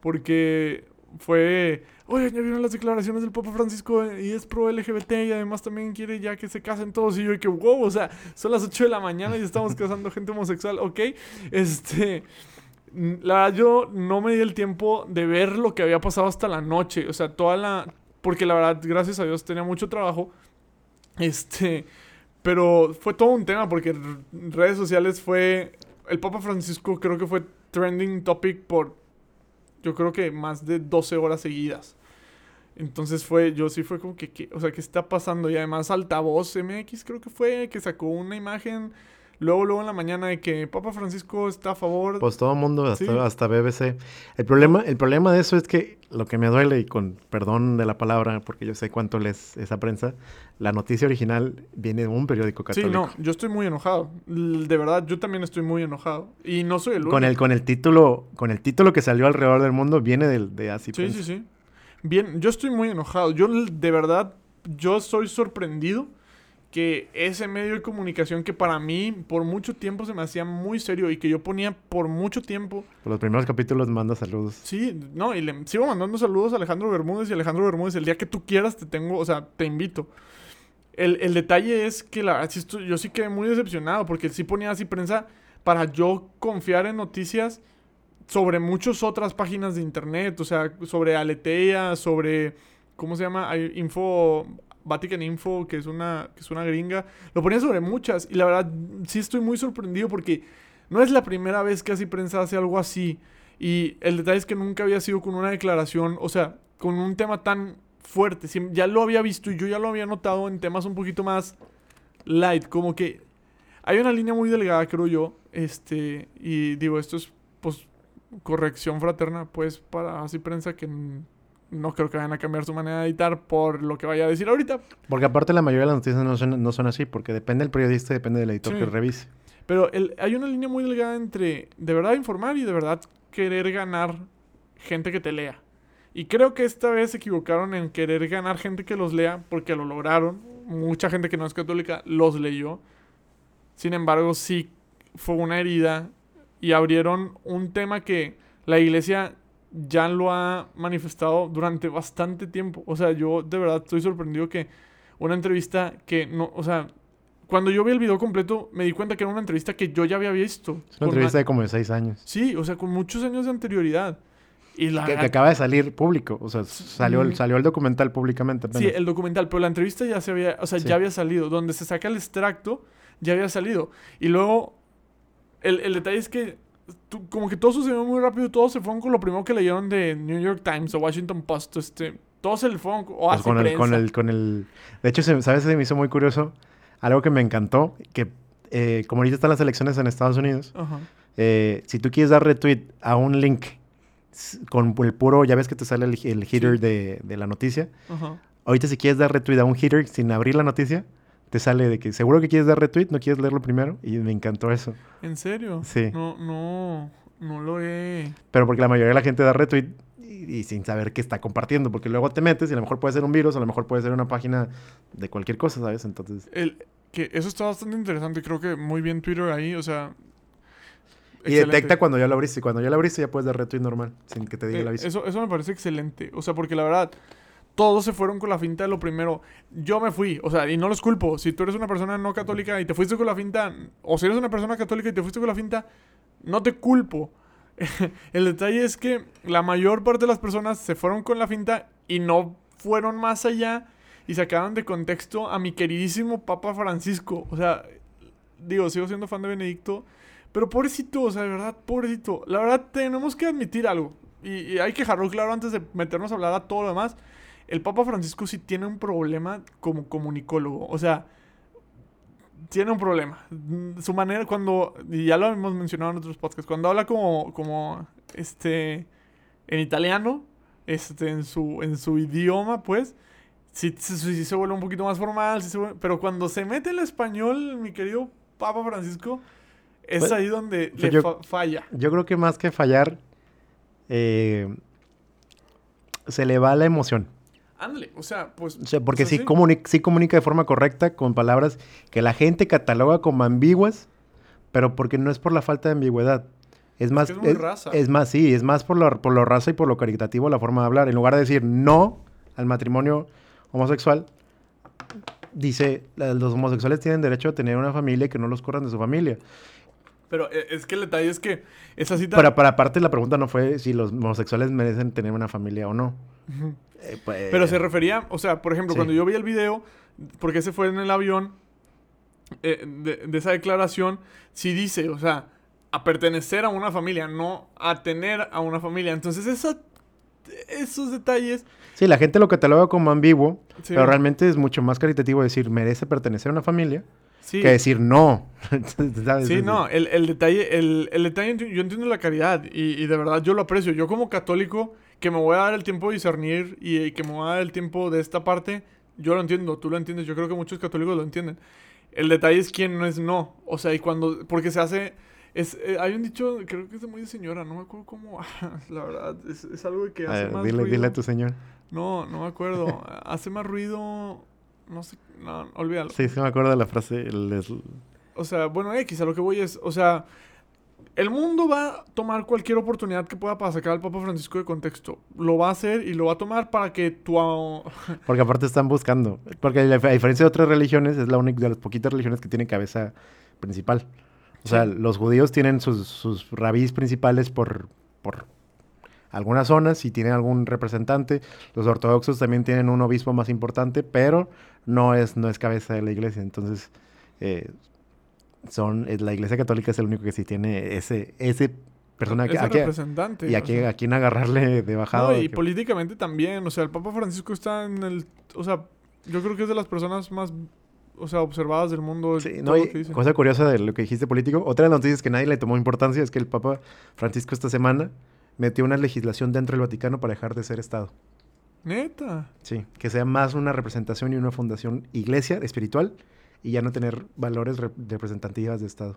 porque fue, oye, ya vieron las declaraciones del Papa Francisco y es pro LGBT y además también quiere ya que se casen todos. Y yo, y que wow, o sea, son las 8 de la mañana y estamos casando gente homosexual, ok. Este, la verdad, yo no me di el tiempo de ver lo que había pasado hasta la noche. O sea, toda la. Porque la verdad, gracias a Dios, tenía mucho trabajo. Este. Pero fue todo un tema porque redes sociales fue. El Papa Francisco creo que fue trending topic por. Yo creo que más de 12 horas seguidas. Entonces fue, yo sí fue como que, que, o sea, ¿qué está pasando? Y además Altavoz MX creo que fue, que sacó una imagen Luego, luego en la mañana de que Papa Francisco está a favor. Pues todo el mundo, hasta, ¿Sí? hasta BBC. El problema, el problema de eso es que lo que me duele, y con perdón de la palabra, porque yo sé cuánto les esa prensa, la noticia original viene de un periódico católico. Sí, no, yo estoy muy enojado. De verdad, yo también estoy muy enojado. Y no soy el único. Con el, con el título, con el título que salió alrededor del mundo, viene de, de así. Sí, sí, sí. Bien, yo estoy muy enojado. Yo de verdad, yo soy sorprendido que ese medio de comunicación que para mí por mucho tiempo se me hacía muy serio y que yo ponía por mucho tiempo. Por los primeros capítulos manda saludos. Sí, no, y le sigo mandando saludos a Alejandro Bermúdez y Alejandro Bermúdez, el día que tú quieras te tengo, o sea, te invito. El, el detalle es que la verdad, yo sí quedé muy decepcionado porque sí ponía así prensa para yo confiar en noticias sobre muchas otras páginas de internet, o sea, sobre Aletea, sobre, ¿cómo se llama? Info Vatican Info, que es una, es una gringa, lo ponía sobre muchas. Y la verdad, sí estoy muy sorprendido porque no es la primera vez que así prensa hace algo así. Y el detalle es que nunca había sido con una declaración, o sea, con un tema tan fuerte. Ya lo había visto y yo ya lo había notado en temas un poquito más light. Como que hay una línea muy delgada, creo yo. Este, y digo, esto es, pues, corrección fraterna, pues, para así prensa que no creo que vayan a cambiar su manera de editar por lo que vaya a decir ahorita. Porque aparte la mayoría de las noticias no son, no son así, porque depende del periodista y depende del editor sí. que revise. Pero el, hay una línea muy delgada entre de verdad informar y de verdad querer ganar gente que te lea. Y creo que esta vez se equivocaron en querer ganar gente que los lea, porque lo lograron. Mucha gente que no es católica los leyó. Sin embargo, sí fue una herida y abrieron un tema que la iglesia ya lo ha manifestado durante bastante tiempo. O sea, yo de verdad estoy sorprendido que una entrevista que no, o sea, cuando yo vi el video completo me di cuenta que era una entrevista que yo ya había visto. Es una entrevista de como de seis años. Sí, o sea, con muchos años de anterioridad. Y la... que, que, acaba de salir público, o sea, salió, mm. salió el documental públicamente. Apenas. Sí, el documental, pero la entrevista ya se había, o sea, sí. ya había salido. Donde se saca el extracto, ya había salido. Y luego, el, el detalle es que como que todo sucedió muy rápido, todos se fueron con lo primero que leyeron de New York Times o Washington Post, este, todos se le fueron o pues con, el, con el con el De hecho, ¿sabes? Se me hizo muy curioso algo que me encantó, que eh, como ahorita están las elecciones en Estados Unidos, uh -huh. eh, si tú quieres dar retweet a un link con el puro, ya ves que te sale el, el header sí. de, de, la noticia, uh -huh. ahorita si quieres dar retweet a un header sin abrir la noticia, te sale de que seguro que quieres dar retweet, no quieres leerlo primero. Y me encantó eso. ¿En serio? Sí. No, no, no lo he. Pero porque la mayoría de la gente da retweet y, y, sin saber qué está compartiendo. Porque luego te metes y a lo mejor puede ser un virus, a lo mejor puede ser una página de cualquier cosa, ¿sabes? Entonces. El, Que eso está bastante interesante. Creo que muy bien Twitter ahí, o sea. Y detecta cuando ya lo abriste. Cuando ya lo abriste, ya puedes dar retweet normal, sin que te diga Eh, el aviso. Eso, eso me parece excelente. O sea, porque la verdad, todos se fueron con la finta de lo primero. Yo me fui, o sea, y no los culpo. Si tú eres una persona no católica y te fuiste con la finta, o si eres una persona católica y te fuiste con la finta, no te culpo. el detalle es que la mayor parte de las personas se fueron con la finta y no fueron más allá y sacaron de contexto a mi queridísimo Papa Francisco. O sea, digo, sigo siendo fan de Benedicto. Pero pobrecito, o sea, de verdad, pobrecito. La verdad, tenemos que admitir algo. Y, hay que dejarlo claro antes de meternos a hablar a todo lo demás. El Papa Francisco sí tiene un problema como comunicólogo. O sea, tiene un problema. Mm, Su manera, cuando, y ya lo hemos mencionado en otros podcasts, cuando habla como, como, este, en italiano, este, en su, en su idioma, pues, sí, sí- sí se vuelve un poquito más formal, sí se vuelve- pero cuando se mete el español, mi querido Papa Francisco, es Pues, ahí donde le yo- fa- falla. Yo creo que más que fallar, eh, se le va la emoción. Ándale, o sea, pues... O sea, porque o sea, sí, comuni- sí comunica de forma correcta con palabras que la gente cataloga como ambiguas, pero porque no es por la falta de ambigüedad. Es más, que es muy raza. es más, sí, es más por lo, por lo raza y por lo caritativo la forma de hablar. En lugar de decir no al matrimonio homosexual, dice, "La- los homosexuales tienen derecho a tener una familia y que no los corran de su familia. Pero eh, es que el detalle es que esa cita... Para, para aparte, la pregunta no fue si los homosexuales merecen tener una familia o no. Eh, pues, Pero se refería, o sea, por ejemplo, Sí. cuando yo vi el video, porque ese fue en el avión, eh, de, de esa declaración, sí dice, o sea, a pertenecer a una familia, no a tener a una familia. Entonces, esa, esos detalles... Sí, la gente lo cataloga como ambiguo, Sí, pero realmente es mucho más caritativo decir merece pertenecer a una familia sí, que decir no. ¿Sabes? Sí, no, el, el detalle, el, el detalle, yo entiendo la caridad y, y de verdad yo lo aprecio. Yo como católico, que me voy a dar el tiempo de discernir y, y que me voy a dar el tiempo de esta parte, yo lo entiendo, tú lo entiendes, yo creo que muchos católicos lo entienden. El detalle es quién no es no. O sea, y cuando, porque se hace, es, eh, hay un dicho, creo que es de muy de señora, no me acuerdo cómo, la verdad, es, es algo que A hace ver, más dile, ruido. dile a tu señor. No, no me acuerdo, hace más ruido, no sé, no, olvídalo. Sí, sí me acuerdo de la frase. el- O sea, bueno, X, a lo que voy es, o sea, el mundo va a tomar cualquier oportunidad que pueda para sacar al Papa Francisco de contexto. Lo va a hacer y lo va a tomar para que tu... ah, porque aparte están buscando. Porque a diferencia de otras religiones, es la única de las poquitas religiones que tiene cabeza principal. O sea, Sí. los judíos tienen sus, sus rabís principales por, por algunas zonas y tienen algún representante. Los ortodoxos también tienen un obispo más importante, pero no es, no es cabeza de la iglesia. Entonces, eh, son, la iglesia católica es el único que sí tiene ese, ese persona que, a, representante. y a, que- a quien agarrarle de bajado. No, y que- políticamente también. O sea, el Papa Francisco está en el... O sea, yo creo que es de las personas más... O sea, observadas del mundo. Sí, no, y cosa curiosa de lo que dijiste político. Otra de las noticias que nadie le tomó importancia es que el Papa Francisco esta semana metió una legislación dentro del Vaticano para dejar de ser Estado. Neta. Sí, que sea más una representación y una fundación iglesia espiritual y ya no tener valores rep- representativas de Estado.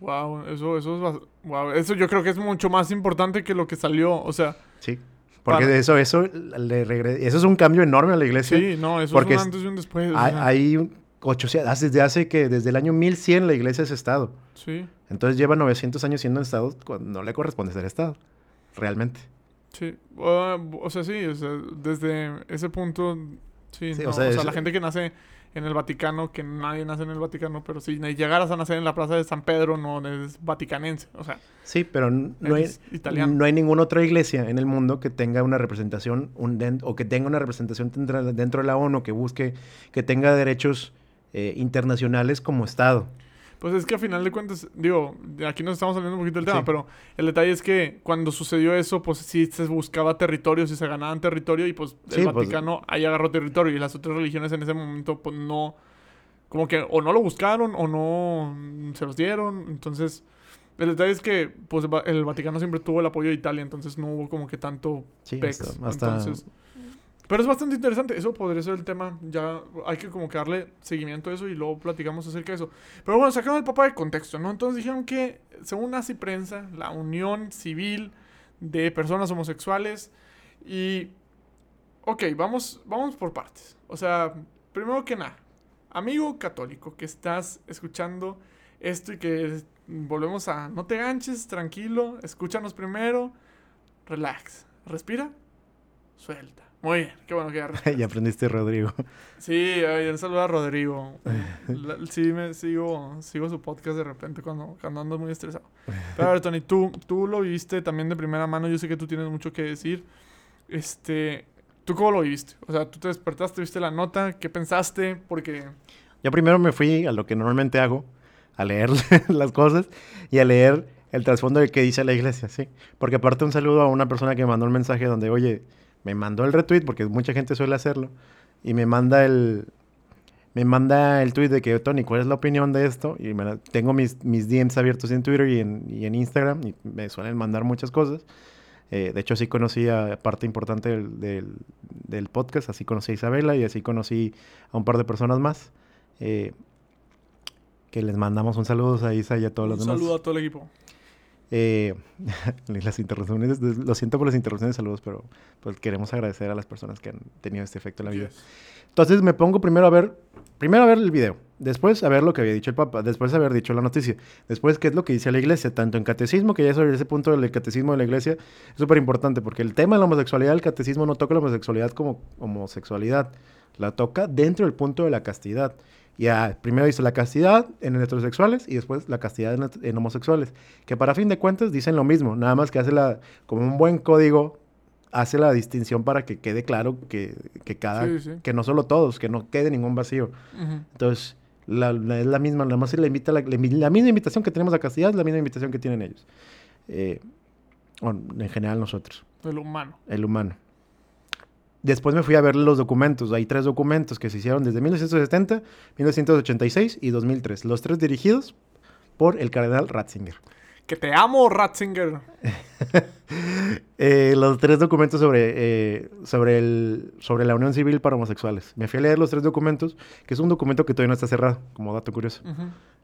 Wow, eso, eso es... Wow, eso yo creo que es mucho más importante que lo que salió. O sea, Sí, porque Para- eso, eso, le regre- eso es un cambio enorme a la iglesia. sí, no, eso porque es un antes y un después. o Hay, sea, hay un 800, hace- desde hace que, desde el año 1100 la iglesia es Estado. Sí. Entonces lleva 900 años siendo Estado cuando no le corresponde ser Estado, realmente. Sí, ah, o sea, sí, o sea, desde ese punto, sí, Sí, no, o o sea, es- la gente que nace en el Vaticano, que nadie nace en el Vaticano, pero si llegaras a nacer en la Plaza de San Pedro, no es vaticanense, o sea, Sí, pero no hay, italiano. no hay ninguna otra iglesia en el mundo que tenga una representación un o que tenga una representación dentro, dentro de la ONU, que busque, que tenga derechos eh, internacionales como Estado. Pues es que a final de cuentas, digo, aquí nos estamos saliendo un poquito del tema, Sí. pero el detalle es que cuando sucedió eso, pues sí se buscaba territorio, sí se ganaban territorio y pues el Sí, pues- Vaticano ahí agarró territorio y las otras religiones en ese momento pues no, como que o no lo buscaron o no se los dieron, entonces el detalle es que pues el Vaticano siempre tuvo el apoyo de Italia, entonces no hubo como que tanto Sí, pex, hasta- hasta- entonces... Pero es bastante interesante, eso podría ser el tema, ya hay que como que darle seguimiento a eso y luego platicamos acerca de eso. Pero bueno, sacaron al Papa de contexto, ¿no? Entonces dijeron que, según Nazi Prensa, la unión civil de personas homosexuales y... Ok, vamos, vamos por partes. O sea, primero que nada, amigo católico que estás escuchando esto y que volvemos a no te ganches, tranquilo, escúchanos primero, relax, respira, suelta. Muy bien, qué bueno que ya ya aprendiste Rodrigo. Sí, un saludo a Rodrigo. sí, me sigo, sigo su podcast de repente cuando, cuando ando muy estresado. Pero a ver, Tony, tú, tú lo viviste también de primera mano. Yo sé que tú tienes mucho que decir. Este, ¿tú cómo lo viviste? O sea, tú te despertaste, viste la nota, ¿qué pensaste? Porque... Yo primero me fui a lo que normalmente hago, a leer las cosas y a leer el trasfondo de qué dice la iglesia, ¿sí? Porque aparte un saludo a una persona que me mandó un mensaje donde, oye, me mandó el retweet, porque mucha gente suele hacerlo, y me manda el, me manda el tweet de que, Tony, ¿cuál es la opinión de esto? Y me tengo mis, mis DMs abiertos en Twitter y en, y en Instagram, y me suelen mandar muchas cosas. Eh, de hecho, así conocí a parte importante del, del, del, podcast, así conocí a Isabela y así conocí a un par de personas más. Eh, que les mandamos un saludo a Isa y a todos los demás. Un saludo a todo el equipo. Eh, las interrupciones, lo siento por las interrupciones de saludos, pero pues queremos agradecer a las personas que han tenido este efecto en la vida. Entonces me pongo primero a ver, primero a ver el video, después a ver lo que había dicho el Papa, después a haber dicho la noticia, después qué es lo que dice la Iglesia, tanto en catecismo, que ya sobre ese punto del catecismo de la Iglesia es súper importante, porque el tema de la homosexualidad, el catecismo no toca la homosexualidad como homosexualidad, la toca dentro del punto de la castidad. Ya, primero dice la castidad en heterosexuales y después la castidad en, homosexuales, que para fin de cuentas dicen lo mismo, nada más que hace la, como un buen código, hace la distinción para que quede claro que, que cada, que no solo todos, que no quede ningún vacío. Entonces, la, es la misma, nada más le invita la, la, misma invitación que tenemos a castidad, es la misma invitación que tienen ellos. Eh, en general nosotros. El humano. El humano. Después me fui a ver los documentos. Hay tres documentos que se hicieron desde 1970, 1986 y 2003. Los tres dirigidos por el cardenal Ratzinger. Que te amo, Ratzinger. eh, los tres documentos sobre, eh, sobre, el, sobre la unión civil para homosexuales. Me fui a leer los tres documentos, que es un documento que todavía no está cerrado, como dato curioso.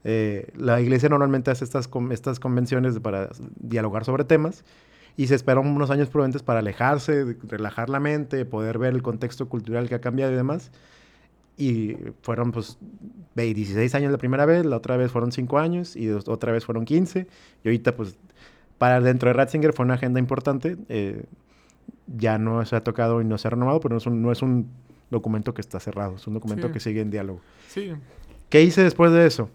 eh, la iglesia normalmente hace estas, estas convenciones para dialogar sobre temas y se esperan unos años prudentes para alejarse, relajar la mente, poder ver el contexto cultural que ha cambiado y demás. Y fueron pues 16 años la primera vez, la otra vez fueron 5 años y otra vez fueron 15. Y ahorita pues para dentro de Ratzinger fue una agenda importante. Eh, ya no se ha tocado y no se ha renovado, pero no es un, no es un documento que está cerrado, es un documento Sí. que sigue en diálogo. Sí. ¿Qué hice después de eso?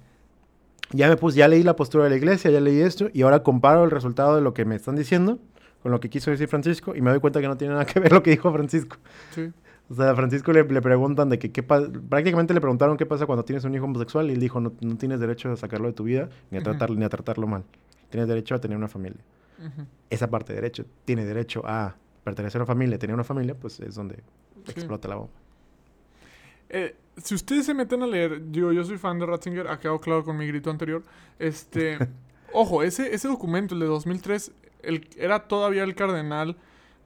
Ya me puse, ya leí la postura de la iglesia, ya leí esto, y ahora comparo el resultado de lo que me están diciendo con lo que quiso decir Francisco, y me doy cuenta que no tiene nada que ver lo que dijo Francisco. Sí. O sea, a Francisco le, le preguntan de que qué prácticamente le preguntaron qué pasa cuando tienes un hijo homosexual, y él dijo, no, no tienes derecho a sacarlo de tu vida, ni a, Ujú. tratarlo, ni a tratarlo mal. Tienes derecho a tener una familia. Esa parte de derecho, tiene derecho a pertenecer a una familia, tener una familia, pues es donde Sí. explota la bomba. Eh, si ustedes se meten a leer, digo, yo soy fan de Ratzinger, ha quedado claro con mi grito anterior. Este, ojo, ese, ese documento, el de 2003, el, era todavía el cardenal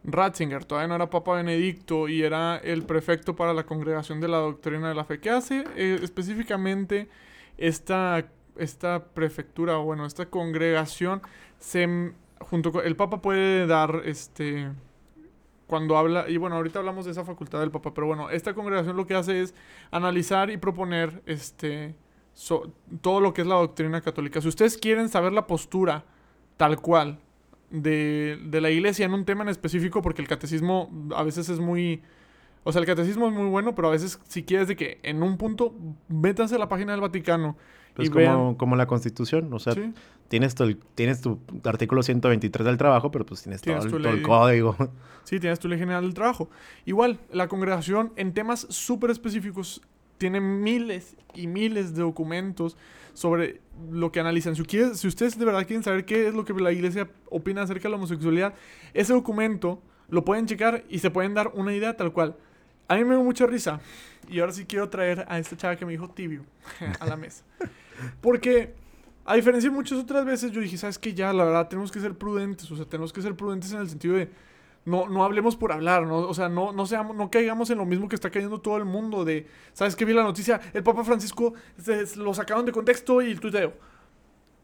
Ratzinger, todavía no era Papa Benedicto y era el prefecto para la congregación de la doctrina de la fe. ¿Qué hace eh, específicamente esta, esta prefectura, o bueno, esta congregación? Se, junto con, el Papa puede dar este cuando habla, y bueno, ahorita hablamos de esa facultad del Papa, pero bueno, esta congregación lo que hace es analizar y proponer este todo lo que es la doctrina católica. Si ustedes quieren saber la postura tal cual de, de la iglesia en un tema en específico, porque el catecismo a veces es muy... O sea, el catecismo es muy bueno, pero a veces si quieres de que en un punto métanse a la página del Vaticano Pues y como, vean... como la constitución, o sea, Sí, tienes, tu, tienes tu artículo 123 del trabajo, pero pues tienes, Tienes todo, el, todo el código. Sí, tienes tu ley general del trabajo. Igual, la congregación en temas súper específicos tiene miles y miles de documentos sobre lo que analizan. Si, quieres- si ustedes de verdad quieren saber qué es lo que la iglesia opina acerca de la homosexualidad, ese documento lo pueden checar y se pueden dar una idea tal cual. A mí me dio mucha risa. Y ahora sí quiero traer a esta chava que me dijo tibio a la mesa. Porque, a diferencia de muchas otras veces, yo dije, ¿sabes qué? Ya, la verdad, tenemos que ser prudentes. O sea, tenemos que ser prudentes en el sentido de no, no hablemos por hablar, ¿no? O sea, no, no, seamos, no caigamos en lo mismo que está cayendo todo el mundo de, ¿sabes qué? Vi la noticia, el Papa Francisco se lo sacaron de contexto y el tuiteo.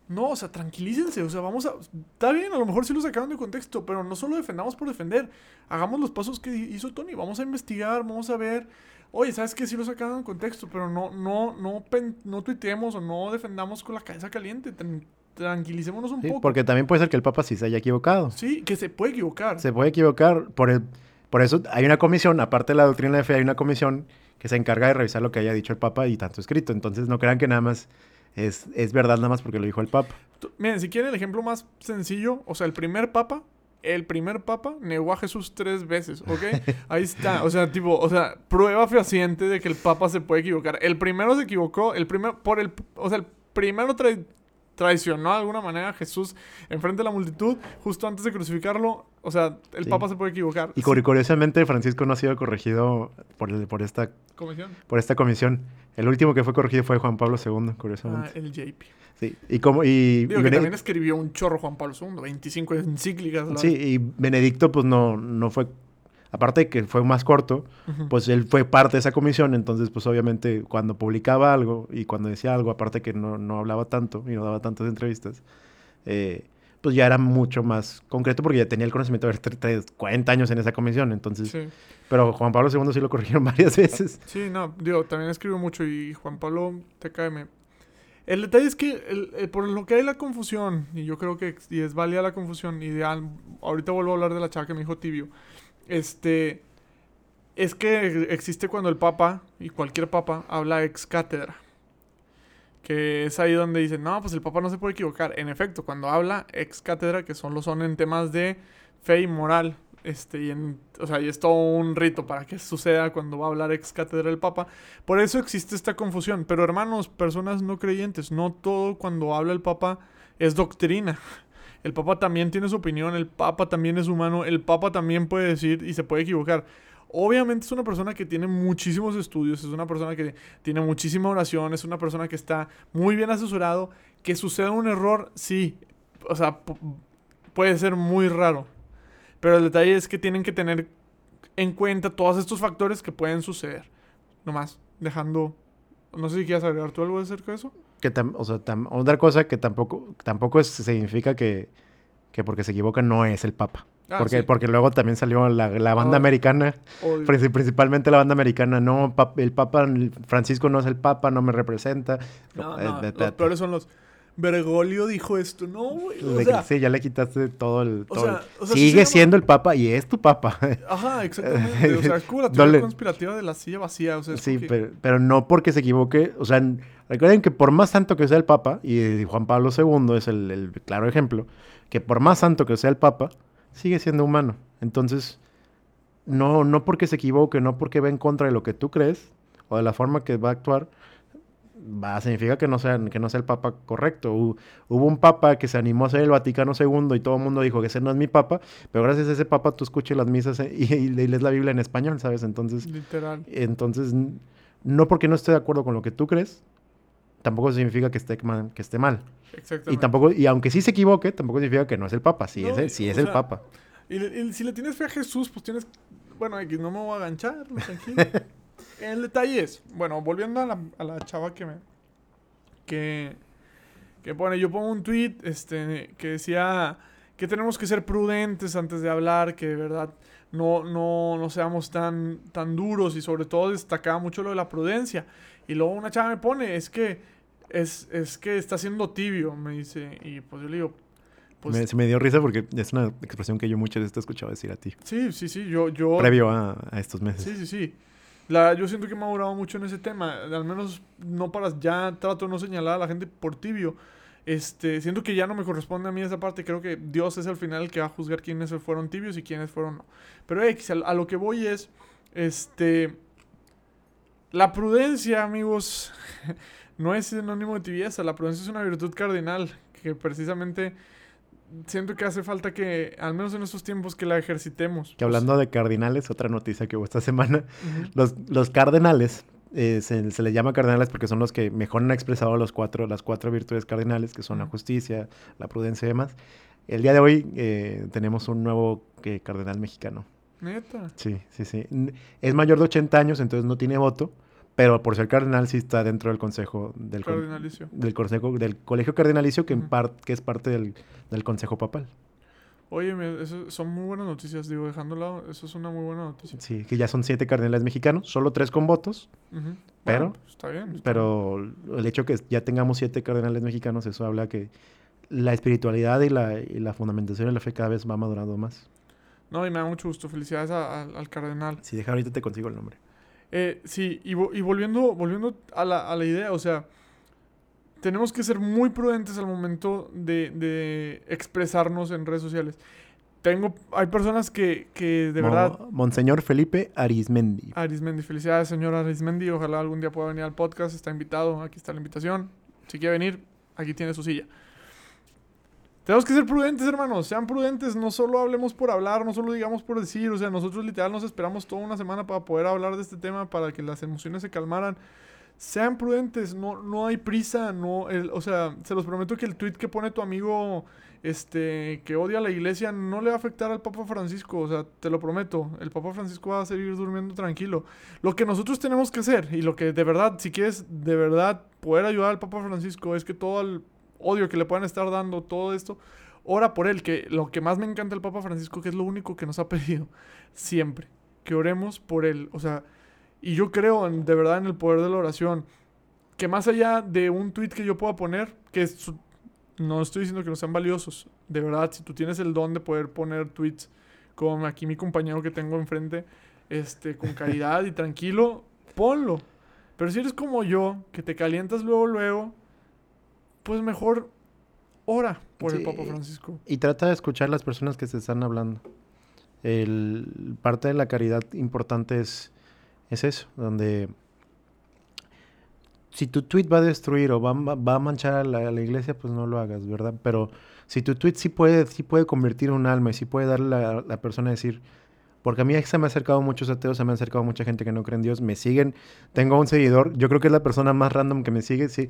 No, o sea, tranquilícense, o sea, vamos a... Está bien, a lo mejor sí lo sacaron de contexto, pero no solo defendamos por defender, hagamos los pasos que hizo Tony, vamos a investigar, vamos a ver, oye, ¿sabes qué? Sí lo sacaron en contexto, pero no, no, no, no tuiteemos o no defendamos con la cabeza caliente. Tran- tranquilicémonos un Sí, poco. porque también puede ser que el Papa sí se haya equivocado. Sí, que se puede equivocar. Se puede equivocar. Por, el, por eso hay una comisión, aparte de la doctrina de fe, hay una comisión que se encarga de revisar lo que haya dicho el Papa y tanto escrito. Entonces no crean que nada más es, es verdad nada más porque lo dijo el Papa. Miren, si quieren el ejemplo más sencillo, o sea, el primer papa, el primer papa negó a Jesús tres veces, ¿ok? Ahí está, o sea, tipo, o sea, prueba fehaciente de que el papa se puede equivocar. El primero se equivocó, el primero, por el, o sea, el primero trai- traicionó de alguna manera a Jesús enfrente de la multitud, justo antes de crucificarlo, o sea, el Sí. papa se puede equivocar. Y curiosamente Francisco no ha sido corregido por, el- por, esta, comisión. por esta comisión. El último que fue corregido fue Juan Pablo II, Ah, curiosamente. el JP. Sí. Y como y, Digo y que también escribió un chorro Juan Pablo II, 25 encíclicas. la- sí, y Benedicto pues no, no fue, aparte de que fue más corto, Ujú. pues él fue parte de esa comisión, entonces pues obviamente cuando publicaba algo y cuando decía algo, aparte que no, no hablaba tanto y no daba tantas entrevistas, eh, pues ya era mucho más concreto porque ya tenía el conocimiento de haber tre- tre- 40 años en esa comisión, entonces, Sí. pero Juan Pablo II sí lo corrigieron varias veces. Sí, no, digo, también escribo mucho y Juan Pablo TKM. El detalle es que el- el- por lo que hay la confusión, y yo creo que y es válida la confusión, y de ahorita vuelvo a hablar de la chava que me dijo tibio, este, es que existe cuando el papa, y cualquier papa, habla ex cátedra. Que es ahí donde dicen, no, pues el papa no se puede equivocar. En efecto, cuando habla ex cátedra, que solo son en temas de fe y moral, este, y o sea, y es todo un rito para que suceda cuando va a hablar ex cátedra el Papa. Por eso existe esta confusión. Pero hermanos, personas no creyentes, no todo cuando habla el Papa es doctrina. El Papa también tiene su opinión, el Papa también es humano, el Papa también puede decir y se puede equivocar. Obviamente es una persona que tiene muchísimos estudios, es una persona que tiene muchísima oración, es una persona que está muy bien asesorado. Que suceda un error, sí, o sea, pu- puede ser muy raro. Pero el detalle es que tienen que tener en cuenta todos estos factores que pueden suceder. Nomás, dejando... No sé si quieres agregar tú algo acerca de eso. Que tam- o sea, tam- otra cosa que tampoco, tampoco es- significa que, que porque se equivoca no es el Papa. Ah, porque, sí. porque luego también salió la, la banda americana, principalmente la banda americana, no, el Papa, Francisco no es el Papa, no me representa. no, Eh, no, de- los peores son los... Bergoglio dijo esto. No, güey. O le- sea, sí, ya le quitaste todo el... o sea- el- o sea, sí se sigue llama- siendo el Papa y es tu Papa. ajá, exactamente. O sea, es como la teoría Dole- conspirativa de la silla vacía. O sea, es sí, pero, pero no porque se equivoque. O sea, recuerden que por más santo que sea el Papa, y Juan Pablo II es el, el claro ejemplo, que por más santo que sea el Papa, sigue siendo humano. Entonces, no, no porque se equivoque, no porque va en contra de lo que tú crees o de la forma que va a actuar, va, significa que no, sea, que no sea el Papa correcto. Hu- Hubo un Papa que se animó a ser el Vaticano II y todo el mundo dijo que ese no es mi Papa, pero gracias a ese Papa tú escuchas las misas eh, y, y lees la Biblia en español, ¿sabes? Entonces, Literal. entonces, no porque no esté de acuerdo con lo que tú crees, tampoco significa que esté mal. Que esté mal. Exactamente. Y tampoco, y aunque sí se equivoque, tampoco significa que no es el Papa. Sí No, es el, sí es el Papa. Y, y si le tienes fe a Jesús, pues tienes. Bueno, X, no me voy a aganchar, tranquilo. El detalle es, bueno, volviendo a la, a la chava que me. Que. Que pone, yo pongo un tweet este, que decía que tenemos que ser prudentes antes de hablar, que de verdad no, no, no seamos tan, tan duros y sobre todo destacaba mucho lo de la prudencia. Y luego una chava me pone, es que es, es que está siendo tibio, me dice. Y pues yo le digo, pues me, se me dio risa porque es una expresión que yo muchas veces te he escuchado decir a ti. sí, sí, sí, yo... yo Previo a, a estos meses. Sí, sí, sí. La, yo siento que he madurado mucho en ese tema. Al menos no para. Ya trato de no señalar a la gente por tibio. Este, siento que ya no me corresponde a mí esa parte. Creo que Dios es al final el que va a juzgar quiénes fueron tibios y quiénes fueron no. Pero X, a, a lo que voy es. Este. La prudencia, amigos, no es sinónimo de tibieza. La prudencia es una virtud cardinal. Que precisamente siento que hace falta que, al menos en estos tiempos, que la ejercitemos. Que hablando de cardinales, otra noticia que hubo esta semana. Los, los cardenales, eh, se, se les llama cardenales porque son los que mejor han expresado los cuatro, las cuatro virtudes cardinales, que son la justicia, la prudencia y demás. El día de hoy eh, tenemos un nuevo que, cardenal mexicano. Neta. Sí, sí, sí. Es mayor de 80 años, entonces no tiene voto, pero por ser cardenal sí está dentro del consejo del, con- Cardinalicio. del consejo del colegio cardinalicio que, en Ujú. par- que es parte del, del consejo papal. Oye, eso son muy buenas noticias, digo, dejándolo, eso es una muy buena noticia. Sí, que ya son siete cardenales mexicanos, solo tres con votos. Pero- Bueno, pues, está bien. está bien. pero el hecho que ya tengamos siete cardenales mexicanos, eso habla que la espiritualidad y la, y la fundamentación de la fe cada vez va madurando más. No, y me da mucho gusto. Felicidades a- a- al cardenal. Si deja ahorita te consigo el nombre. Eh, sí, y, vo- y volviendo, volviendo a la, a la idea, o sea, tenemos que ser muy prudentes al momento de, de expresarnos en redes sociales. Tengo, hay personas que, que de Mo- verdad... Monseñor Felipe Arismendi. Arismendi, felicidades, señor Arismendi. Ojalá algún día pueda venir al podcast. Está invitado. Aquí está la invitación. Si quiere venir, aquí tiene su silla. Tenemos que ser prudentes, hermanos. Sean prudentes. No solo hablemos por hablar, no solo digamos por decir. O sea, nosotros literal nos esperamos toda una semana para poder hablar de este tema, para que las emociones se calmaran. Sean prudentes. No, no hay prisa. No, o sea, se los prometo que el tweet que pone tu amigo este, que odia a la iglesia no le va a afectar al Papa Francisco. O sea, te lo prometo. El Papa Francisco va a seguir durmiendo tranquilo. Lo que nosotros tenemos que hacer y lo que de verdad, si quieres de verdad poder ayudar al Papa Francisco es que todo el odio que le puedan estar dando, todo esto, ora por él. Que lo que más me encanta del Papa Francisco, que es lo único que nos ha pedido siempre, que oremos por él. O sea, y yo creo en- de verdad en el poder de la oración. Que más allá de un tweet que yo pueda poner, que es no estoy diciendo que no sean valiosos. De verdad, si tú tienes el don de poder poner tweets como aquí mi compañero que tengo enfrente, este, con caridad y tranquilo, ponlo. Pero si eres como yo, que te calientas luego, luego, pues mejor ora por el. Papa Francisco. Y trata de escuchar las personas que se están hablando. El, parte de la caridad importante es, es eso, donde si tu tweet va a destruir o va, a- va a manchar a la, a la iglesia, pues no lo hagas, ¿verdad? Pero si tu tweet sí puede, sí puede convertir un alma y sí puede darle a la, la persona a decir, porque a mí se me ha acercado muchos ateos, se me ha acercado mucha gente que no cree en Dios, me siguen, tengo un seguidor, yo creo que es la persona más random que me sigue, sí,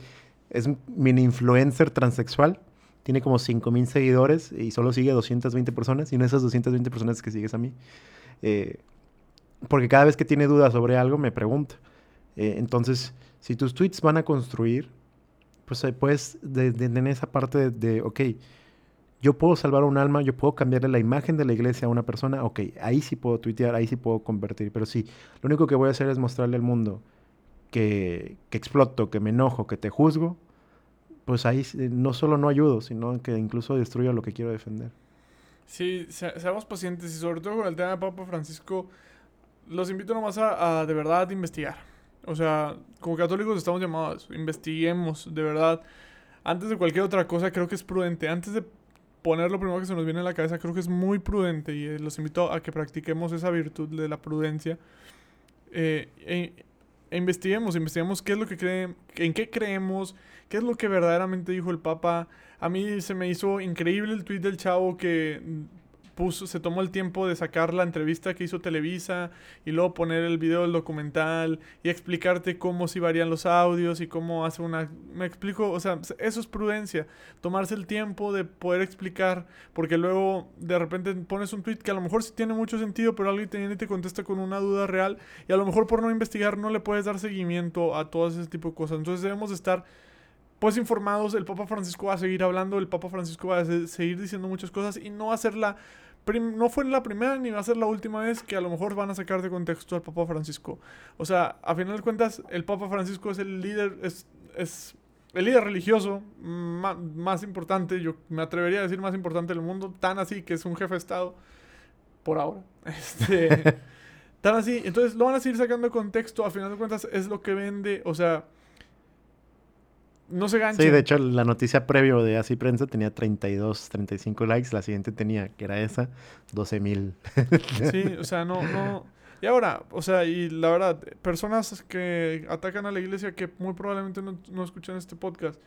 es mini influencer transexual, tiene como 5000 seguidores y solo sigue 220 personas, y de esas 220 personas que sigues a mí. Eh, porque cada vez que tiene dudas sobre algo me pregunta. Eh, entonces, si tus tweets van a construir, pues puedes de- de- tener esa parte de, ok, yo puedo salvar un alma, yo puedo cambiarle la imagen de la iglesia a una persona, ok, ahí sí puedo tuitear, ahí sí puedo convertir, pero si lo único que voy a hacer es mostrarle al mundo que, exploto, que me enojo, que te juzgo, pues ahí sí, no solo no ayudo, sino que incluso destruyo lo que quiero defender. Sí, se- seamos pacientes y sobre todo con el tema de Papa Francisco, los invito nomás a, a de verdad investigar. O sea, como católicos estamos llamados investiguemos, de verdad. Antes de cualquier otra cosa, creo que es prudente. Antes de poner lo primero que se nos viene a la cabeza, creo que es muy prudente y eh, los invito a que practiquemos esa virtud de la prudencia. Eh, e investiguemos, investiguemos qué es lo que creen, en qué creemos, qué es lo que verdaderamente dijo el Papa. A mí se me hizo increíble el tweet del chavo que puso, se tomó el tiempo de sacar la entrevista que hizo Televisa y luego poner el video del documental y explicarte cómo si varían los audios y cómo hace una... Me explico, o sea, eso es prudencia, tomarse el tiempo de poder explicar, porque luego de repente pones un tweet que a lo mejor sí tiene mucho sentido, pero alguien te te contesta con una duda real y a lo mejor por no investigar no le puedes dar seguimiento a todo ese tipo de cosas. Entonces debemos de estar pues informados, el Papa Francisco va a seguir hablando, el Papa Francisco va a se- seguir diciendo muchas cosas y no va no fue la primera ni va a ser la última vez que a lo mejor van a sacar de contexto al Papa Francisco. O sea, a final de cuentas, el Papa Francisco es el líder, es, es el líder religioso ma- más importante, yo me atrevería a decir más importante del mundo, tan así que es un jefe de Estado, por ahora. Este, tan así, entonces lo van a seguir sacando de contexto, a final de cuentas es lo que vende, o sea, no se ganchen. Sí, de hecho, la noticia previo de Así Prensa tenía 32, 35 likes. La siguiente tenía, que era esa, 12 mil. Sí, o sea, no, no. Y ahora, o sea, y la verdad, personas que atacan a la iglesia que muy probablemente no, no escuchan este podcast,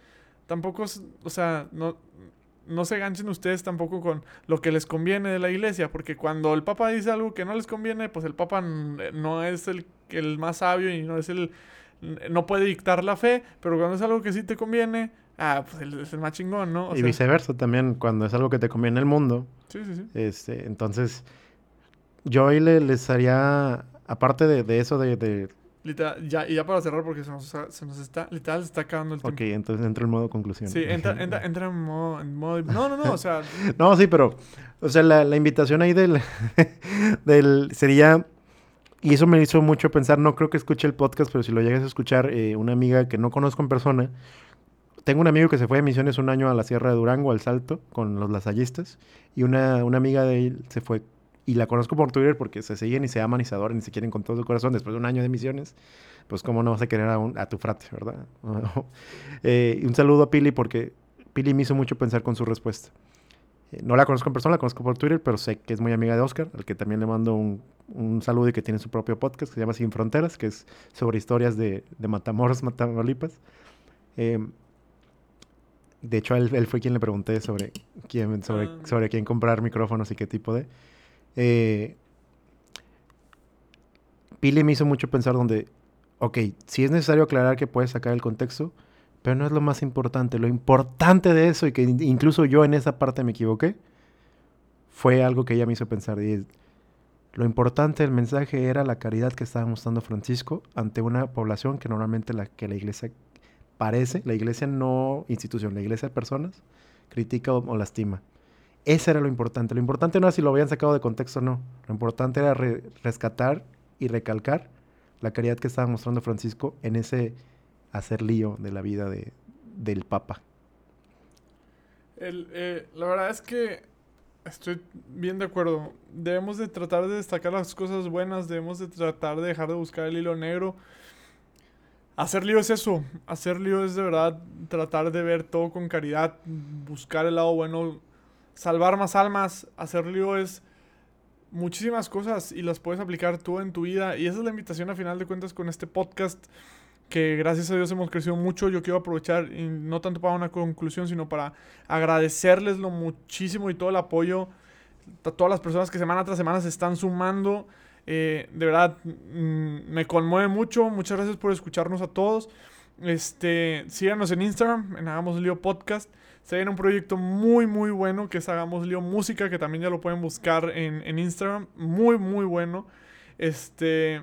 tampoco, o sea, no, no se ganchen ustedes tampoco con lo que les conviene de la iglesia, porque cuando el Papa dice algo que no les conviene, pues el Papa n- no es el, el más sabio y no es el, no puede dictar la fe, pero cuando es algo que sí te conviene, ah, pues es el más chingón, ¿no? O y sea, viceversa también, cuando es algo que te conviene el mundo. sí, sí, sí. Este, entonces, yo ahí le- les haría, aparte de, de eso de, de Literal, ya, y ya para cerrar, porque se nos, se nos está, literal, se está acabando el tiempo. Ok, entonces entra en modo conclusión. Sí, entra, entra, entra en, modo, en modo- No, no, no, o sea, No, sí, pero, o sea, la, la invitación ahí del, del, sería, y eso me hizo mucho pensar, no creo que escuche el podcast, pero si lo llegas a escuchar, eh, una amiga que no conozco en persona, tengo un amigo que se fue de misiones un año a la Sierra de Durango, al Salto, con los lasallistas, y una, una amiga de él se fue, y la conozco por Twitter porque se siguen y se aman y se adoran y se quieren con todo su corazón después de un año de misiones, pues cómo no vas a querer a, tu frate, ¿verdad? Eh, un saludo a Pili porque Pili me hizo mucho pensar con su respuesta. No la conozco en persona, la conozco por Twitter, pero sé que es muy amiga de Oscar, al que también le mando un, un saludo y que tiene su propio podcast que se llama Sin Fronteras, que es sobre historias de, de Matamoros, Tamaulipas. Eh, de hecho, él, él fue quien le pregunté sobre quién, sobre, Ah. sobre quién comprar micrófonos y qué tipo de. Eh, Pili me hizo mucho pensar donde, ok, sí es necesario aclarar que puedes sacar el contexto, pero no es lo más importante. Lo importante de eso, y que in- incluso yo en esa parte me equivoqué, fue algo que ella me hizo pensar. Y lo importante del mensaje era la caridad que estaba mostrando Francisco ante una población que normalmente la que la iglesia parece, la iglesia no institución, la iglesia personas, critica o, lastima. Ese era lo importante. Lo importante no era si lo habían sacado de contexto o no. Lo importante era re- rescatar y recalcar la caridad que estaba mostrando Francisco en ese hacer lío de la vida de, del Papa. eh, la verdad es que estoy bien de acuerdo. Debemos de tratar de destacar las cosas buenas, debemos de tratar de dejar de buscar el hilo negro. Hacer lío es eso, hacer lío es de verdad tratar de ver todo con caridad, buscar el lado bueno, salvar más almas, hacer lío es muchísimas cosas y las puedes aplicar tú en tu vida y esa es la invitación a final de cuentas con este podcast que gracias a Dios hemos crecido mucho. Yo quiero aprovechar, no tanto para una conclusión, sino para agradecerles lo muchísimo y todo el apoyo a todas las personas que semana tras semana se están sumando. Eh, de verdad, mm, me conmueve mucho. Muchas gracias por escucharnos a todos. Este, síganos en Instagram, en Hagamos Lío Podcast. Se viene un proyecto muy, muy bueno que es Hagamos Lío Música, que también ya lo pueden buscar en, en Instagram. Muy, muy bueno. Este.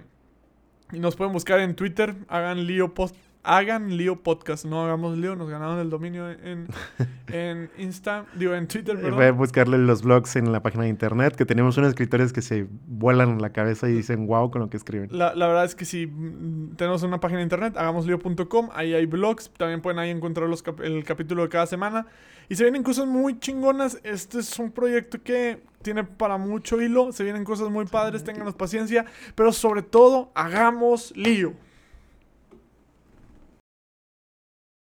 Nos pueden buscar en Twitter, hagan lío, post, hagan lío podcast, no hagamos lío, nos ganaron el dominio en, en Insta, digo en Twitter, perdón. Voy a buscarle los blogs en la página de internet, que tenemos unos escritores que se vuelan la cabeza y dicen wow con lo que escriben. La, la verdad es que si tenemos una página de internet, hagámoslío.com, ahí hay blogs, también pueden ahí encontrar los cap- el capítulo de cada semana. Y se vienen cosas muy chingonas, este es un proyecto que tiene para mucho hilo, se vienen cosas muy padres, ténganos paciencia, pero sobre todo, hagamos lío.